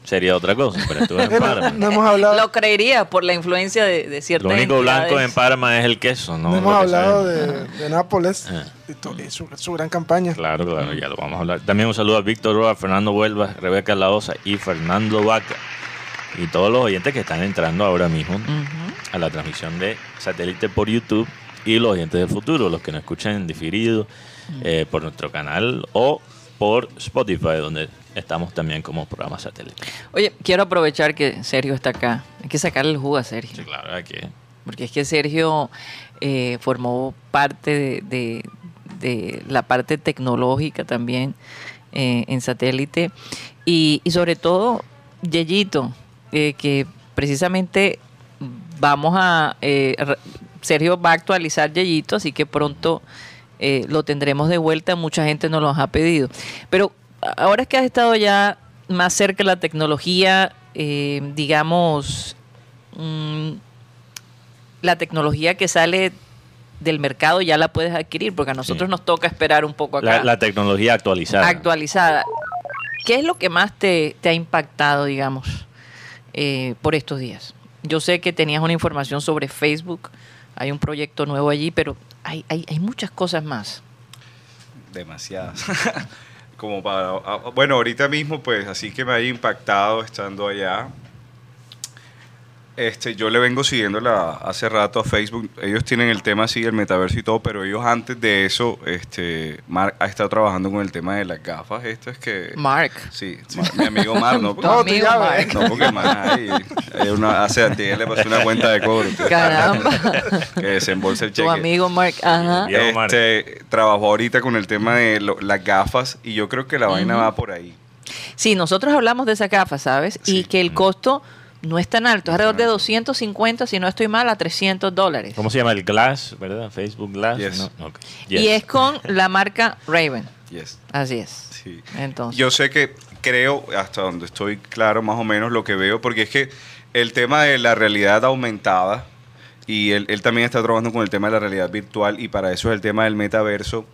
sería otra cosa, pero estuvo en Parma. no hemos hablado, Lo creería por la influencia de, de ciertas Lo único blanco en. Parma es el queso, ¿no? no hemos hablado de, de Nápoles Ah. y, to- y su, su gran campaña. Claro, claro, ya lo vamos a hablar. También un saludo a Víctor Roa, Fernando Huelva, Rebeca Laosa y Fernando Vaca. Y todos los oyentes que están entrando ahora mismo a la transmisión de satélite por YouTube y los oyentes del futuro, los que nos escuchan en diferido eh, por nuestro canal o por Spotify, donde estamos también como programa satélite. Oye, quiero aprovechar que Sergio está acá. Hay que sacarle el jugo a Sergio. Sí, claro, aquí. Porque es que Sergio eh, formó parte de, de- de la parte tecnológica también eh, en satélite. Y, y sobre todo, Yeyito, eh, que precisamente vamos a... eh, Sergio va a actualizar Yeyito, así que pronto eh, lo tendremos de vuelta. Mucha gente nos lo ha pedido. Pero ahora es que has estado ya más cerca de la tecnología, eh, digamos, mm, la tecnología que sale del mercado ya la puedes adquirir, porque a nosotros Sí. nos toca esperar un poco acá. La, la tecnología actualizada. actualizada. ¿Qué es lo que más te, te ha impactado, digamos, eh, por estos días. Yo sé que tenías una información sobre Facebook, hay un proyecto nuevo allí, pero hay, hay, hay muchas cosas más. Demasiadas. Como para, ah, bueno, ahorita mismo, pues así que me haya impactado estando allá. Este, yo le vengo siguiendo la, hace rato a Facebook. Ellos tienen el tema así, el metaverso y todo, pero ellos antes de eso, este, Mark ha estado trabajando con el tema de las gafas. Esto es que. Mark. Sí, Mar- mi amigo Mark, ¿no? Tu Porque, No, amigo tú ya Mark. no, porque Mark ahí, hay una, hace antes le pasó una cuenta de cobro. Caramba. Que desembolsa el cheque. tu amigo Mark. Ajá. Mark. Este, trabajó ahorita con el tema de lo- las gafas y yo creo que la vaina va por ahí. Sí, nosotros hablamos de esa gafa, ¿sabes? Y que el costo no es tan alto, es alrededor de 250, si no estoy mal, a 300 dólares. ¿Cómo se llama? El Glass, ¿verdad? Facebook Glass. Yes. ¿no? Ok. Y es con la marca Raven. Yes. Así es. Sí. Entonces. Yo sé que creo, hasta donde estoy claro más o menos lo que veo, porque es que el tema de la realidad aumentada, y él, él también está trabajando con el tema de la realidad virtual, y para eso es el tema del metaverso,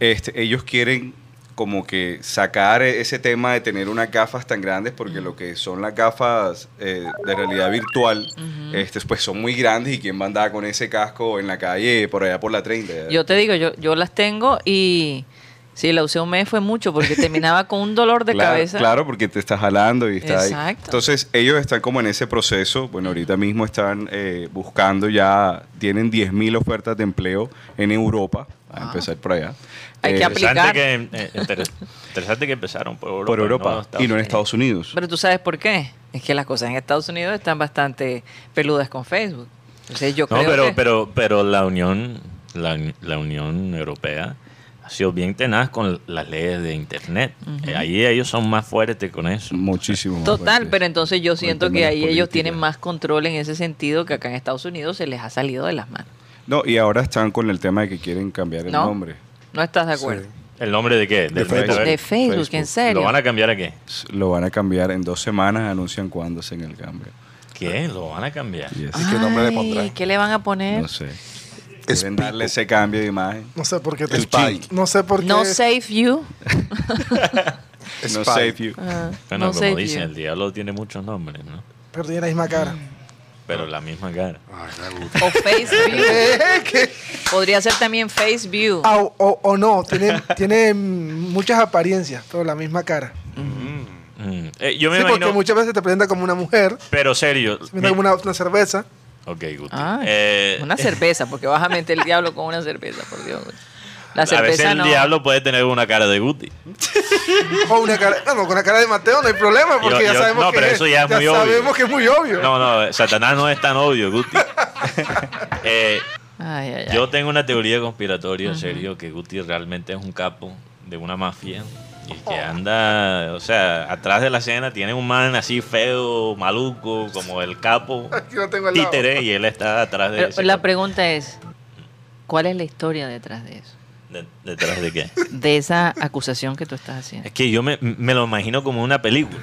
este, ellos quieren como que sacar e- ese tema de tener unas gafas tan grandes, porque lo que son las gafas eh, de realidad virtual, este, pues son muy grandes, y quién va a andar con ese casco en la calle por allá por la 30. Yo te digo, yo, yo las tengo y si la usé un mes fue mucho porque terminaba con un dolor de claro, cabeza. Claro, porque te está jalando y está ahí. Exacto. Entonces, ellos están como en ese proceso. Bueno, ahorita mismo están eh, buscando ya, tienen 10.000 ofertas de empleo en Europa. A empezar por allá. Hay que Eh, aplicar. Interesante que, eh, inter- interesante que empezaron por Europa. por Europa no Estados y no en. Estados Unidos. Pero tú sabes por qué. Es que las cosas en Estados Unidos están bastante peludas con Facebook. Entonces yo No, creo pero, que... pero, pero la Unión, la, la Unión Europea ha sido bien tenaz con las leyes de Internet. Eh, ahí ellos son más fuertes con eso. Muchísimo. más Total, fuertes. pero entonces yo siento que ahí ellos tienen más control en ese sentido que acá en Estados Unidos se les ha salido de las manos. No, y ahora están con el tema de que quieren cambiar el ¿No? nombre. ¿No estás de acuerdo? ¿El nombre de qué? Del Facebook. De Facebook, Facebook. en serio. ¿Lo van a cambiar a qué? Lo van a cambiar en dos semanas, anuncian cuándo hacen el cambio. ¿Qué? ¿Lo van a cambiar? Yes. ¿Y qué nombre le Ay, pondrán? ¿Qué le van a poner? No sé. Quieren darle ese cambio de imagen. No sé por qué. te- Spy. No sé por qué. No save you. No save you. Ah, Bueno, no como save dicen, you. el diablo tiene muchos nombres, ¿no? Pero tiene la misma cara. Pero la misma cara. Ay, me gusta. O face view. Eh. Podría ser también face view. Ah, o, o- o no, tiene, tiene mm, muchas apariencias, pero la misma cara. Mm. Eh, yo me Sí, porque muchas veces te presenta como una mujer, Pero serio. te presenta como una, una cerveza. Ok, Guti. Ah, Eh, una cerveza, porque vas a meter el diablo con una cerveza, por Dios. La a veces el no. diablo puede tener una cara de Guti. O una cara, bueno, con la cara de Mateo no hay problema, porque Yo- ya yo- sabemos no, que pero eso ya es muy obvio. sabemos que es muy obvio. No, no, Satanás no es tan obvio, Guti. Eh, Ay, ay, ay. yo tengo una teoría conspiratoria, serio, que Guti realmente es un capo de una mafia y que anda, o sea, atrás de la escena tiene un man así feo, maluco, como el capo títere y él está atrás de Pero ese la capo. pregunta es, ¿cuál es la historia detrás de eso? De- ¿Detrás de qué? De esa acusación que tú estás haciendo. Es que yo me, me lo imagino como una película.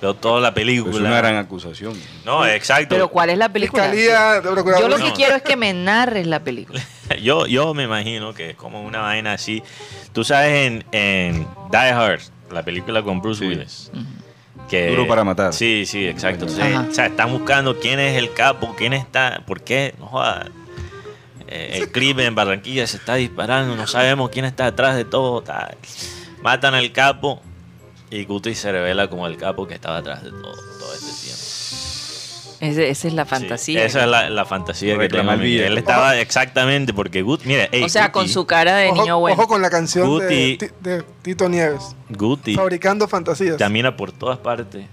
Veo toda la película. Es una gran acusación. No, exacto. Pero ¿cuál es la película? Fiscalía. Yo lo que No. quiero es que me narres la película. Yo, yo me imagino que es como una vaina así. Tú sabes en, en Die Hard, la película con Bruce Sí. Willis. Que, Duro para matar. Sí, sí, exacto. Entonces, o sea, están buscando quién es el capo, quién está, por qué, no joda. Eh, el crimen en Barranquilla se está disparando, no sabemos quién está detrás de todo. tal. Matan al capo y Guti se revela como el capo que estaba atrás de todo, todo este tiempo. Ese- esa es la Sí, fantasía. esa es la, la fantasía que tengo. Él estaba exactamente porque Guti, mire, ey, o sea, con Guti- su cara de ojo, niño bueno. ojo con la canción de, Guti. De Tito Nieves. Guti Fabricando fantasías. camina por todas partes.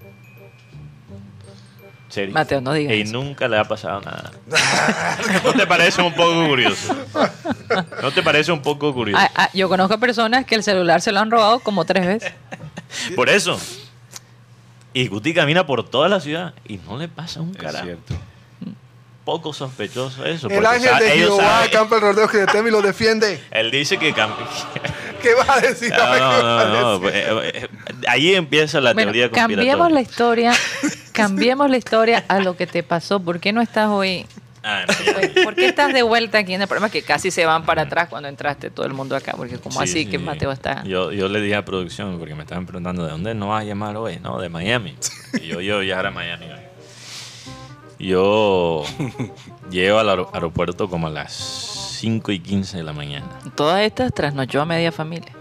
Serio. Mateo, no digas Y eso. nunca le ha pasado nada. ¿No te parece un poco curioso? ¿No te parece un poco curioso? Ah, ah, yo conozco personas que el celular se lo han robado como tres veces. Por eso. Y Guti camina por toda la ciudad y no le pasa un Es carajo. cierto. Poco sospechoso eso. El ángel de Jehová acampa alrededor que le teme y lo defiende. Él dice que ¿Qué vas a decir? No, ¿Qué vas a no, no, no, decir? eh, eh, Ahí empieza la Bueno, teoría conspiratoria. cambiemos la historia, cambiemos la historia a lo que te pasó. ¿Por qué no estás hoy Ah. Pues, ¿Por qué estás de vuelta aquí en el problema? Que casi se van para atrás cuando entraste todo el mundo acá, porque como Sí, así sí. que Mateo está... Yo, yo le dije a producción, porque me estaban preguntando, ¿de dónde no vas a llamar hoy? No, de Miami. Y yo, yo viajar a Miami hoy. Yo llego al aer- aeropuerto como a las 5 y 15 de la mañana. Todas estas trasnochó a media familia.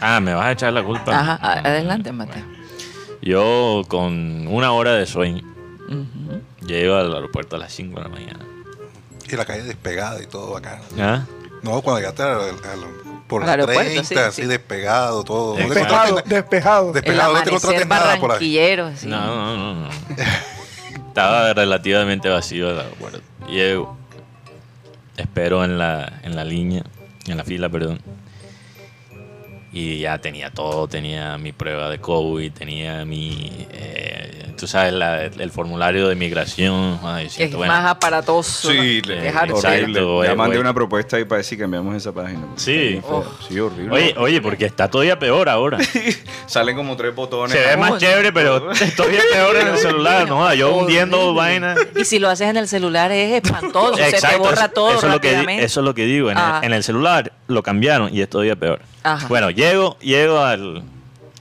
Ah, ¿me vas a echar la culpa? Ajá, a- adelante, Mateo. Yo con una hora de sueño Ujú. llego al aeropuerto a las 5 de la mañana. Y la calle despegada y todo acá. ¿Ah? No, cuando llegaste al, al- por Al la aeropuerto, 30, sí, así sí. despegado, todo. No te Despejado, despejado. Despe- El Despejado, no te encontraste nada por ahí. No, no, no, no. Estaba relativamente vacío el aeropuerto. Llego, espero en la, en la línea, en la fila, perdón. Y ya tenía todo, tenía mi prueba de COVID, tenía mi, eh, tú sabes, la- el formulario de migración. Ay, que es bueno, más aparatoso. Sí, es. Exacto, horrible. ya mandé una propuesta ahí para decir que cambiamos esa página. Sí. fea. Sí, horrible. Oye, oye, porque está todavía peor ahora. Salen como tres botones. Se ve más chévere, pero estoy peor en el celular, ¿no? Yo hundiendo vainas. Y si lo haces en el celular es espantoso, se te Exacto, borra eso- todo eso es lo que eso es lo que digo. En, el, en el celular lo cambiaron y es todavía peor. Ajá. Bueno, llego, llego al,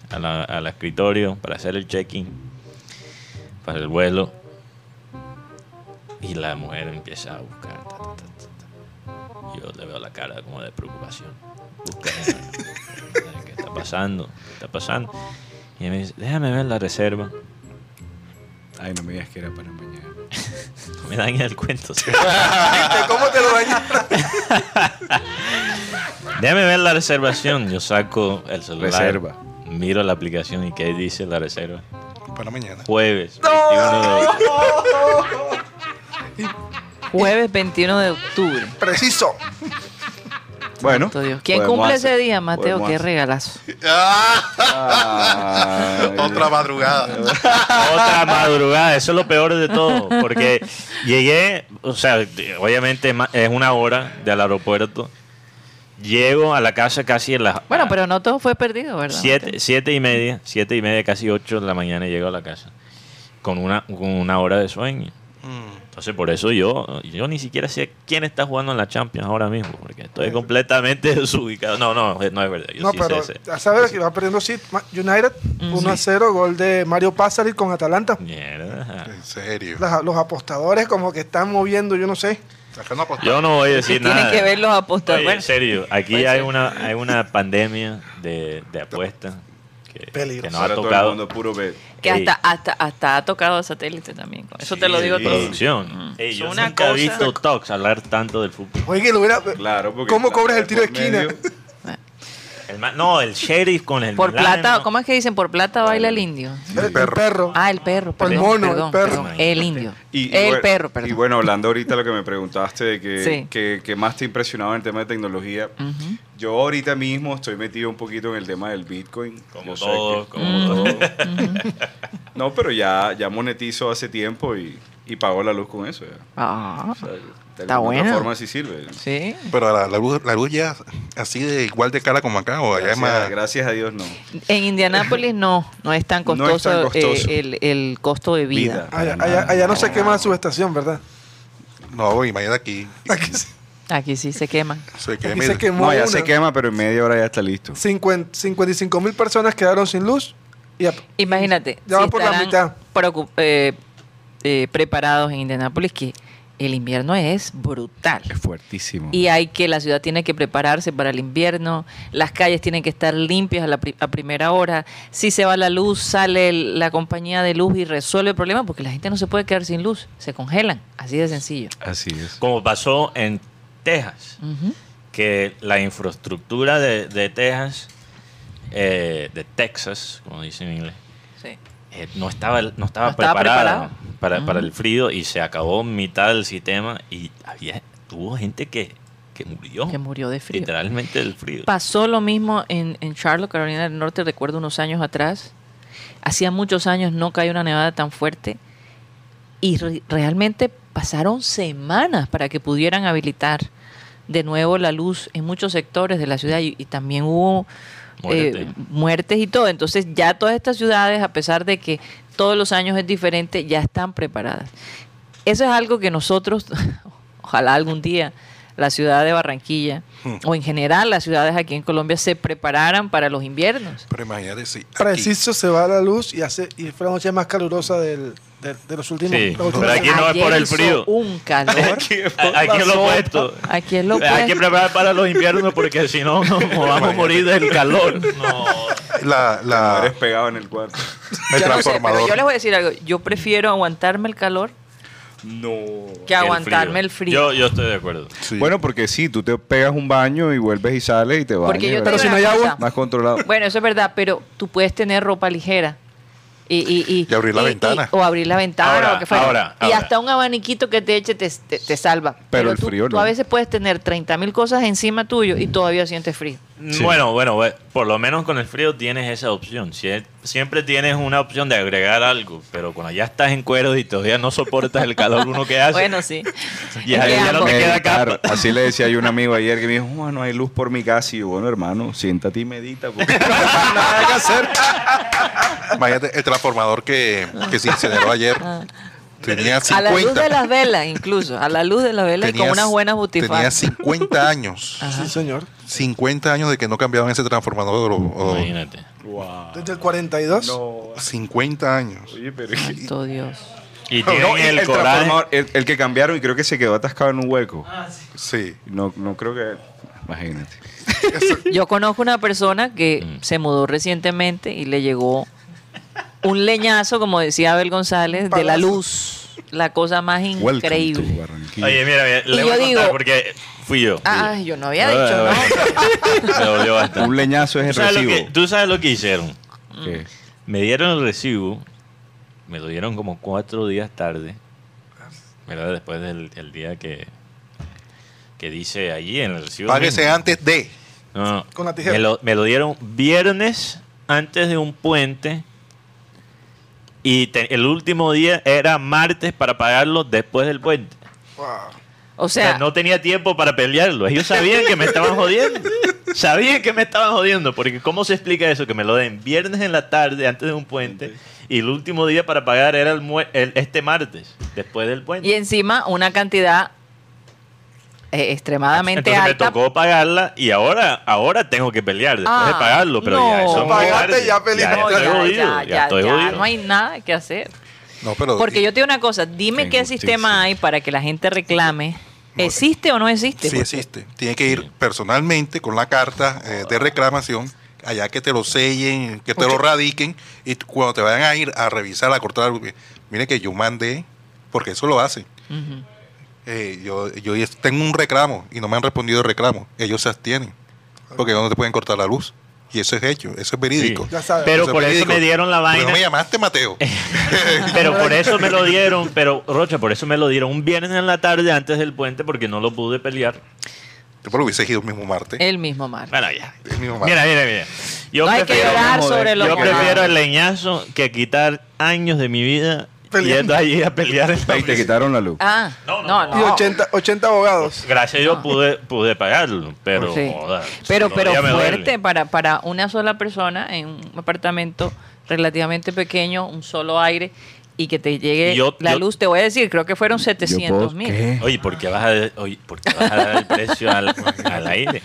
a la- al escritorio para hacer el check-in para el vuelo y la mujer empieza a buscar. ta, ta, ta, ta, ta. Yo le veo la cara como de preocupación. Busca, ¿Qué está pasando? ¿Qué está pasando? Y me dice, déjame ver la reserva. Ay, no me digas que era para mañana. Me daña el cuento. ¿sí? ¿Cómo te lo dañaron? Déjame ver la reservación. Yo saco el celular. Reserva. Miro la aplicación y qué dice la reserva. Para mañana. Jueves. 21 de Jueves 21 de octubre. Preciso. Bueno. Santo Dios. ¿Quién cumple hacer- ese día, Mateo? Qué hacer. regalazo. Ay, Otra madrugada. Otra madrugada, eso es lo peor de todo, porque llegué, o sea, obviamente es una hora del aeropuerto, llego a la casa casi en las Bueno, pero no todo fue perdido, ¿verdad? siete, siete y media, siete y media, casi ocho de la mañana llego a la casa, con una, con una hora de sueño. Mm. Entonces por eso yo, yo ni siquiera sé quién está jugando en la Champions ahora mismo, porque estoy completamente desubicado. No, no, no es verdad. Yo no, sí pero sé, sé. ya sabes que va perdiendo sí, United 1 a 0, gol de Mario Passari con Atalanta. Mierda. En serio. Los apostadores como que están moviendo, yo no sé. Yo no voy a decir Tienen nada. que ver los apostadores. Oye, en serio, aquí hay una, hay una pandemia de, de apuestas que, que nos ha Ahora todo el tocado mundo puro que Ey. hasta, hasta, hasta ha tocado a satélite también. Eso te lo Sí, digo todo. producción. Ey, Es yo una nunca he cosa- visto Tox hablar tanto del fútbol. Oye, lo hubiera... Claro, porque ¿Cómo cobras el tiro de esquina? Medio. El ma- no, el sheriff con el Por plata, ¿no? ¿cómo es que dicen? Por plata baila el indio. El, el perro. Ah, el perro, El perdón. mono, el perdón, perro. perdón, El indio. Y, y el bueno- perro, perdón. Y bueno, hablando ahorita lo que me preguntaste de que, Sí. que, que más te ha impresionado en el tema de tecnología, Ujú. yo ahorita mismo estoy metido un poquito en el tema del Bitcoin. Como Yo sé todos, que- como todos. No, pero ya, ya monetizo hace tiempo y, y pago la luz con eso. Ya. Ah, O sea, de Está alguna bueno. forma sí sirve. sí. Pero la, la luz, la luz ya así de igual de cara como acá o allá es Gracias, más. gracias a Dios no. En Indianápolis no, no es tan No es costoso, tan costoso. eh, el, el costo de vida. Vida. Allá, allá- allá no se quema la subestación, ¿verdad? No, imagínate aquí. Aquí, se- Aquí sí se queman. Se quema se quemó No, ya una. se quema, pero en media hora ya está listo. 50 55 mil personas quedaron sin luz. Y a- Imagínate, Ya si van por la mitad. preocup- eh, eh, preparados en Indianápolis que el invierno es brutal. Es fuertísimo. Y hay que, la ciudad tiene que prepararse para el invierno, las calles tienen que estar limpias a, la pri- a primera hora. Si se va la luz, sale la compañía de luz y resuelve el problema porque la gente no se puede quedar sin luz, se congelan, así de sencillo. Así es. Como pasó en Texas, que la infraestructura de, de Texas, eh, de Texas, como dicen en inglés, Sí. Eh, no estaba, no estaba, No estaba preparada preparado. para, el frío y se acabó mitad del sistema y había tuvo gente que, que murió Que murió de frío. literalmente del frío. Pasó lo mismo en, en Charlotte, Carolina del Norte, recuerdo unos años atrás. Hacía muchos años no caía una nevada tan fuerte y re- realmente pasaron semanas para que pudieran habilitar de nuevo la luz en muchos sectores de la ciudad y, y también hubo eh, Muerte. muertes y todo. Entonces ya todas estas ciudades, a pesar de que todos los años es diferente, ya están preparadas. eso es algo que nosotros, ojalá algún día, la ciudad de Barranquilla, Hmm. o en general las ciudades aquí en Colombia, se prepararan para los inviernos. Pero imagínate Preciso se va la luz y hace y fue la noche más calurosa del, de los últimos. Sí, los últimos pero aquí no es por el frío. Un calor. Aquí es lo opuesto. Aquí es lo Hay que opuesto. preparar para los inviernos porque si no nos vamos a morir del calor. No. La, No la, eres pegado en el cuarto. el Yo no sé, transformador. pero yo les voy a decir algo. Yo prefiero aguantarme el calor No. que aguantarme el frío. Yo, yo estoy de acuerdo. Sí. Bueno, porque sí, tú te pegas un baño y vuelves y sales y te vas. Porque yo te Pero si no hay agua. Más controlado. Bueno, eso es verdad, pero tú puedes tener ropa ligera. Y, y, y, Y abrir la ventana. o abrir la ventana. Ahora, o que fuera. ahora, y ahora. hasta un abaniquito que te eche te, te- te salva. Pero el tú, frío tú a veces puedes tener 30 mil cosas encima tuyo y todavía sientes frío. Sí. Bueno, bueno, we- por lo menos con el frío tienes esa opción. Sie- Siempre tienes una opción de agregar algo, pero cuando ya estás en cuero y todavía no soportas el calor uno que hace, Bueno, sí. ya, ya no te queda capa. Así le decía yo a un amigo ayer que me dijo, "Oh, no hay luz por mi casa. Y yo, bueno, hermano, siéntate y medita porque no hay nada que hacer. Imagínate el transformador que, que se incineró ayer. Tenía 50. A la luz de las velas, incluso. A la luz de las velas y con tenía- unas buenas Tenía butifarras. 50 años. Sí, señor. 50 años de que no cambiaban ese transformador. o- o- Imagínate. Desde el 42. No. 50 años. Oye, pero Santo Dios. Y tienen No, el, el, coraje. el, el que cambiaron y creo que se quedó atascado en un hueco. Sí. No, no creo que. Imagínate. Yo conozco una persona que Mm. se mudó recientemente y le llegó un leñazo, como decía Abel González, de la luz. La cosa más increíble. Oye, mira, mira, Y le yo voy a contar digo- porque fui yo. fui Ay, yo no había yo. dicho, ¿no? Me dolió bastante. un leñazo es el ¿Tú sabes, lo recibo. que, tú sabes lo que hicieron. ¿Qué? Me dieron el recibo, me lo dieron como cuatro días tarde, ¿verdad? Después del el día que, que dice allí en el recibo. Páguese mismo. antes de. No, no. Con la tijera. Me lo, me lo dieron viernes antes de un puente y te- el último día era martes para pagarlo después del puente. Wow. O O sea, no tenía tiempo para pelearlo. Ellos sabían que me estaban jodiendo. Sabían que me estaban jodiendo. Porque ¿cómo se explica eso? Que me lo den viernes en la tarde antes de un puente y el último día para pagar era el, el- este martes, después del puente. y encima una cantidad eh, extremadamente Entonces me tocó pagarla y ahora, ahora tengo que pelear después de Ah, pagarlo. Pero no. ya eso es muy Pagaste, tarde. ya peleaste. Ya, jodido, ya, ya ya, estoy ya, jodido. no hay nada que hacer. No, pero. Porque yo te digo una cosa, dime Qué injusticia. sistema hay para que la gente reclame. ¿Existe o no existe? Sí existe. Tiene que ir personalmente con la carta eh, de reclamación, allá que te lo sellen, que te lo radiquen, y cuando te vayan a ir a revisar, a cortar, mire que yo mandé, porque eso lo hacen. Eh, yo, yo tengo un reclamo y no me han respondido el reclamo. Ellos se abstienen, porque no te pueden cortar la luz. Y eso es hecho, eso es verídico. Ya sabes. Pero Eso es por eso verídico. me dieron la Pero vaina. no me llamaste, Mateo. Pero por eso me lo dieron, pero Rocha, por eso me lo dieron un viernes en la tarde antes del puente porque no lo pude pelear. Yo lo hubiese ido el mismo martes. El mismo mar. Bueno, ya. El mismo martes. Mira, mira, mira. Yo No hay que llorar sobre lo yo que prefiero el leñazo que quitar años de mi vida Peleando. yendo allí a pelear en Ahí te quitaron la luz. Ah, No, no, no, no. Y 80, 80 abogados. Gracias a Dios pude, pude pagarlo, pero Sí. joda, Pero, pero todavía me duele. fuerte para, para una sola persona en un apartamento relativamente pequeño, un solo aire y que te llegue yo- la yo- luz, te voy a decir, creo que fueron Yo 700 puedo- mil. ¿qué? Oye, ¿por qué vas a, oye, ¿por qué vas a dar el precio al, al aire?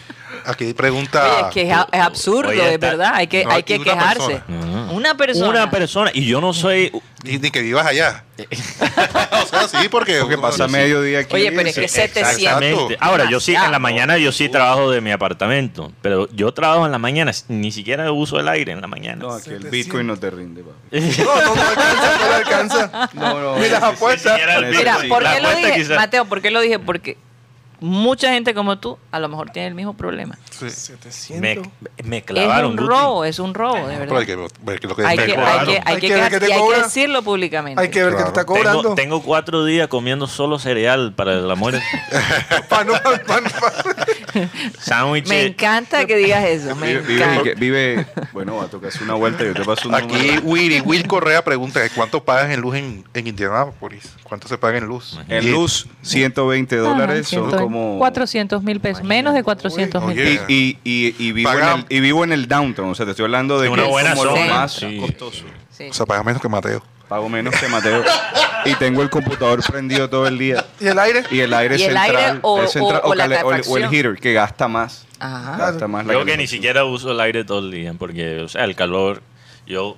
Aquí pregunta. Oye, es que es, es absurdo, Oye, de está- verdad, hay que, No, hay que una quejarse. persona. Una persona. Una persona, y yo no soy... Y ni que vivas allá. o sea, sí, porque. Porque pasa mediodía aquí. Oye, pero es que se- 700. Exactamente. Ahora, yo sí, en la mañana yo sí trabajo de mi apartamento, pero yo trabajo en la mañana, ni siquiera uso el aire en la mañana. No, aquí el Bitcoin no te rinde, papi. No, no, no alcanza, no alcanza. No, no. Ni las apuestas. siquiera el Mira. ¿por qué lo dije? quizá- Mateo, ¿por qué lo dije? Porque mucha gente como tú a lo mejor tiene el mismo problema. Sí. 700. me, me Es clavaron. un robo, es un robo, de verdad. hay que ver que lo que Hay me que, hay cobraron. que, hay Hay que, que ver quejar- qué te y hay que decirlo públicamente. Hay que ver que te Claro. está cobrando. Tengo, tengo cuatro días comiendo solo cereal para el amor. Pa' no- pa' no- pa- Sándwiches. Me encanta que digas eso, me Vive, bueno, va a tocarse una vuelta y yo te paso un Aquí. Willy, Will Correa pregunta cuánto pagan en luz en, en Indianápolis. ¿Cuánto se paga en luz? En luz, 120 dólares son Ajá, como... 400 mil pesos, menos de 400 mil pesos. Y, y, y, vivo en el, y vivo en el downtown, o sea, te estoy hablando de De una que es buena como lo zona. más Sí. costoso. Sí. O sea, paga menos que Mateo. Pago menos que Mateo. y tengo el computador prendido todo el día. ¿Y el aire? Y el aire ¿Y el central, aire o- el central- o- o la cale- o el calefacción? heater que gasta más. Ajá. Gasta más la Yo que ni calefacción. siquiera uso el aire todo el día, porque, o sea, el calor, yo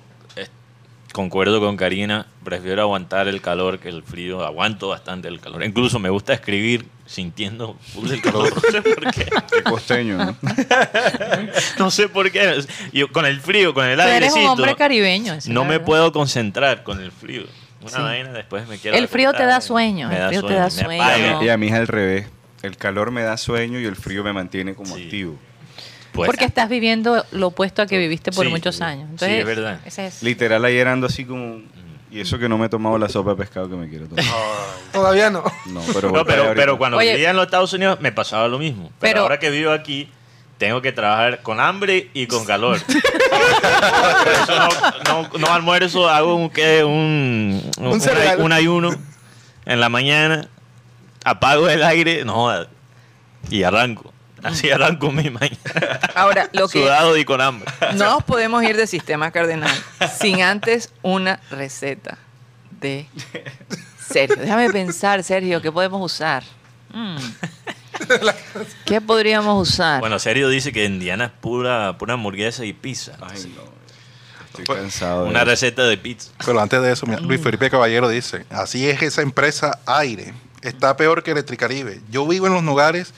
concuerdo con Karina, prefiero aguantar el calor que el frío, aguanto bastante el calor. Incluso me gusta escribir sintiendo el calor, no sé por qué. Qué costeño, ¿no? No sé por qué. Yo con el frío, con el Tú eres un airecito, hombre caribeño. no me verdad. puedo concentrar con el frío. Una Sí. vaina después me quiero El frío te da sueño, me el frío te da sueño. Y a mí es al revés. El calor me da sueño y el frío me mantiene como Sí. activo. Pues, Porque estás viviendo lo opuesto a que viviste por Sí, muchos años. Sí, es verdad. ese es- Literal ayer ando así como... Y eso que no me he tomado la sopa de pescado que me quiero tomar. Todavía no. No, pero, No, cuando Oye. vivía en los Estados Unidos me pasaba lo mismo. Pero, Pero- ahora que vivo aquí, tengo que trabajar con hambre y con calor. Por eso no, no- no almuerzo, hago un, ¿qué? un, un, Un cereal. un ayuno en la mañana, apago el aire, no y arranco. Así arranco mi mañana. Ahora, lo que Sudado y con hambre. no nos podemos ir de sistema cardenal sin antes una receta de Sergio. Déjame pensar, Sergio, ¿qué podemos usar? Mm. ¿Qué podríamos usar? Bueno, Serio dice que en Diana es pura, pura hamburguesa y pizza. Ay, no. Estoy cansado. de Una receta de pizza. Pero antes de eso, mira, Luis Felipe Caballero dice, así es esa empresa aire. Está peor que Electricaribe. Yo vivo en los Nogales,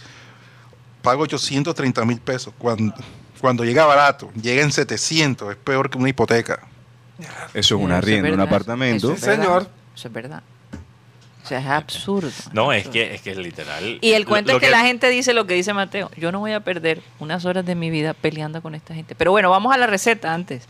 pago 830 mil pesos. Cuando, cuando llega barato, llega en 700. Es peor que una hipoteca. Eso es un Eso arriendo, un verdad. apartamento. Eso es Sí, señor. verdad. Eso es verdad. O sea, es absurdo. No, es que es que es literal. Y el cuento Lo- es que, la gente dice lo que dice Mateo. Yo no voy a perder unas horas de mi vida peleando con esta gente. Pero bueno, vamos a la receta antes.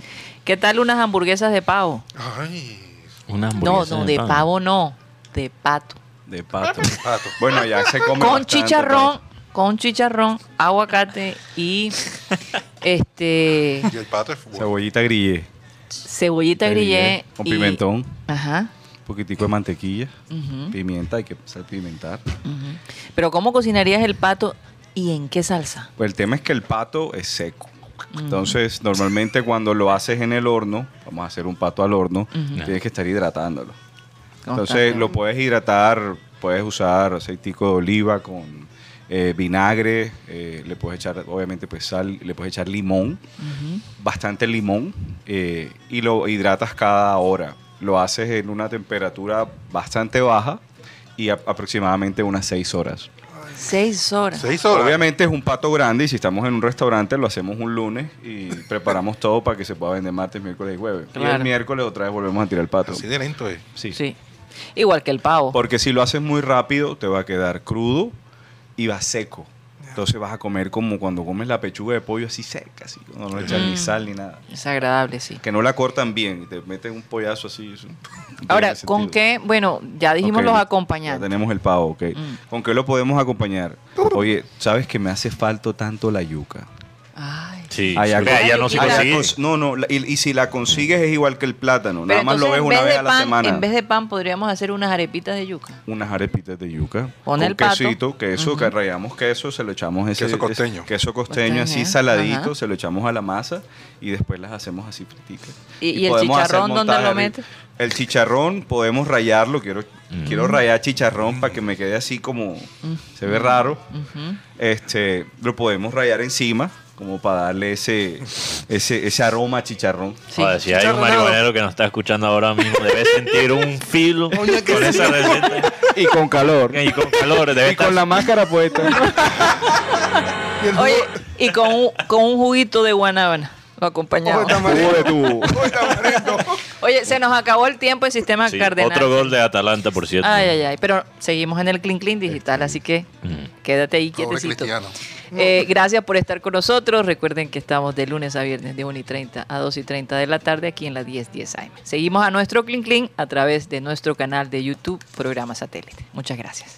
¿Qué tal unas hamburguesas de pavo? Ay, Una No, no, de pavo no, de pato. De pato. pato. Bueno, ya se come Con bastante chicharrón. Con chicharrón, aguacate y este Y el pato es. Cebollita grillé. cebollita grillé Con y- pimentón. Ajá. Un poquitico de mantequilla. ujú, Pimienta, hay que salpimentar. ujú. Pero ¿cómo cocinarías el pato y en qué salsa? Pues el tema es que el pato es seco. Entonces, normalmente cuando lo haces en el horno, vamos a hacer un pato al horno, tienes que estar hidratándolo. Entonces, lo puedes hidratar, puedes usar aceitico de oliva con eh, vinagre, eh, le puedes echar, obviamente, pues sal, le puedes echar limón, bastante limón, eh, y lo hidratas cada hora. Lo haces en una temperatura bastante baja y a- aproximadamente unas 6 horas. Seis horas. Seis horas. Obviamente es un pato grande y si estamos en un restaurante lo hacemos un lunes y preparamos todo para que se pueda vender martes, miércoles y jueves. Y el miércoles otra vez volvemos a tirar el pato. Así de lento es. Sí. Sí. Igual que el pavo. Porque si lo haces muy rápido te va a quedar crudo y va seco. Entonces vas a comer como cuando comes la pechuga de pollo así seca, así, no le echas ni Mm. sal ni nada. Es agradable, sí. Que no la cortan bien y te meten un pollazo así. eso no Ahora. ¿con qué? Bueno, ya dijimos los Ya acompañantes. tenemos el pavo, ok. Mm. ¿Con qué lo podemos acompañar? Oye, ¿sabes que me hace falta tanto la yuca? Sí, Allá sí, allá no se Allá consigue. cons- no, no, y, y si la consigues es igual que el plátano, Pero nada más lo ves en una vez a la pan, semana. En vez de pan, podríamos hacer unas arepitas de yuca. Unas arepitas de yuca. Pon con el pato. quesito, queso, que rayamos queso, se lo echamos ese Queso costeño. ese queso costeño así saladito, ajá. se lo echamos a la masa y después las hacemos así friticas. ¿Y- y el chicharrón dónde lo metes? El chicharrón podemos rayarlo, quiero Mm. quiero rayar chicharrón para que me quede así como se ve raro. Ujú. Este, lo podemos rayar encima como para darle ese ese ese aroma a chicharrón. Sí. Joder, si hay un marihuanero que nos está escuchando ahora mismo, debe sentir un filo Oye, con sí. esa receta. Y con calor. Y con calor, debe estar la máscara puesta. Y Oye, y con un, con un juguito de guanábana. Lo acompañamos. Oye, se nos acabó el tiempo en sistema Sí, cardenal. otro gol de Atalanta, por cierto. Ay, ay, ay. Pero seguimos en el Clean Clean Digital, así que Ujú. quédate ahí quietecito. Eh, gracias por estar con nosotros. Recuerden que estamos de lunes a viernes de 1 y 30 a 2 y 30 de la tarde aquí en la 1010 AM. Seguimos a nuestro Clean Clean a través de nuestro canal de YouTube, programa satélite. Muchas gracias.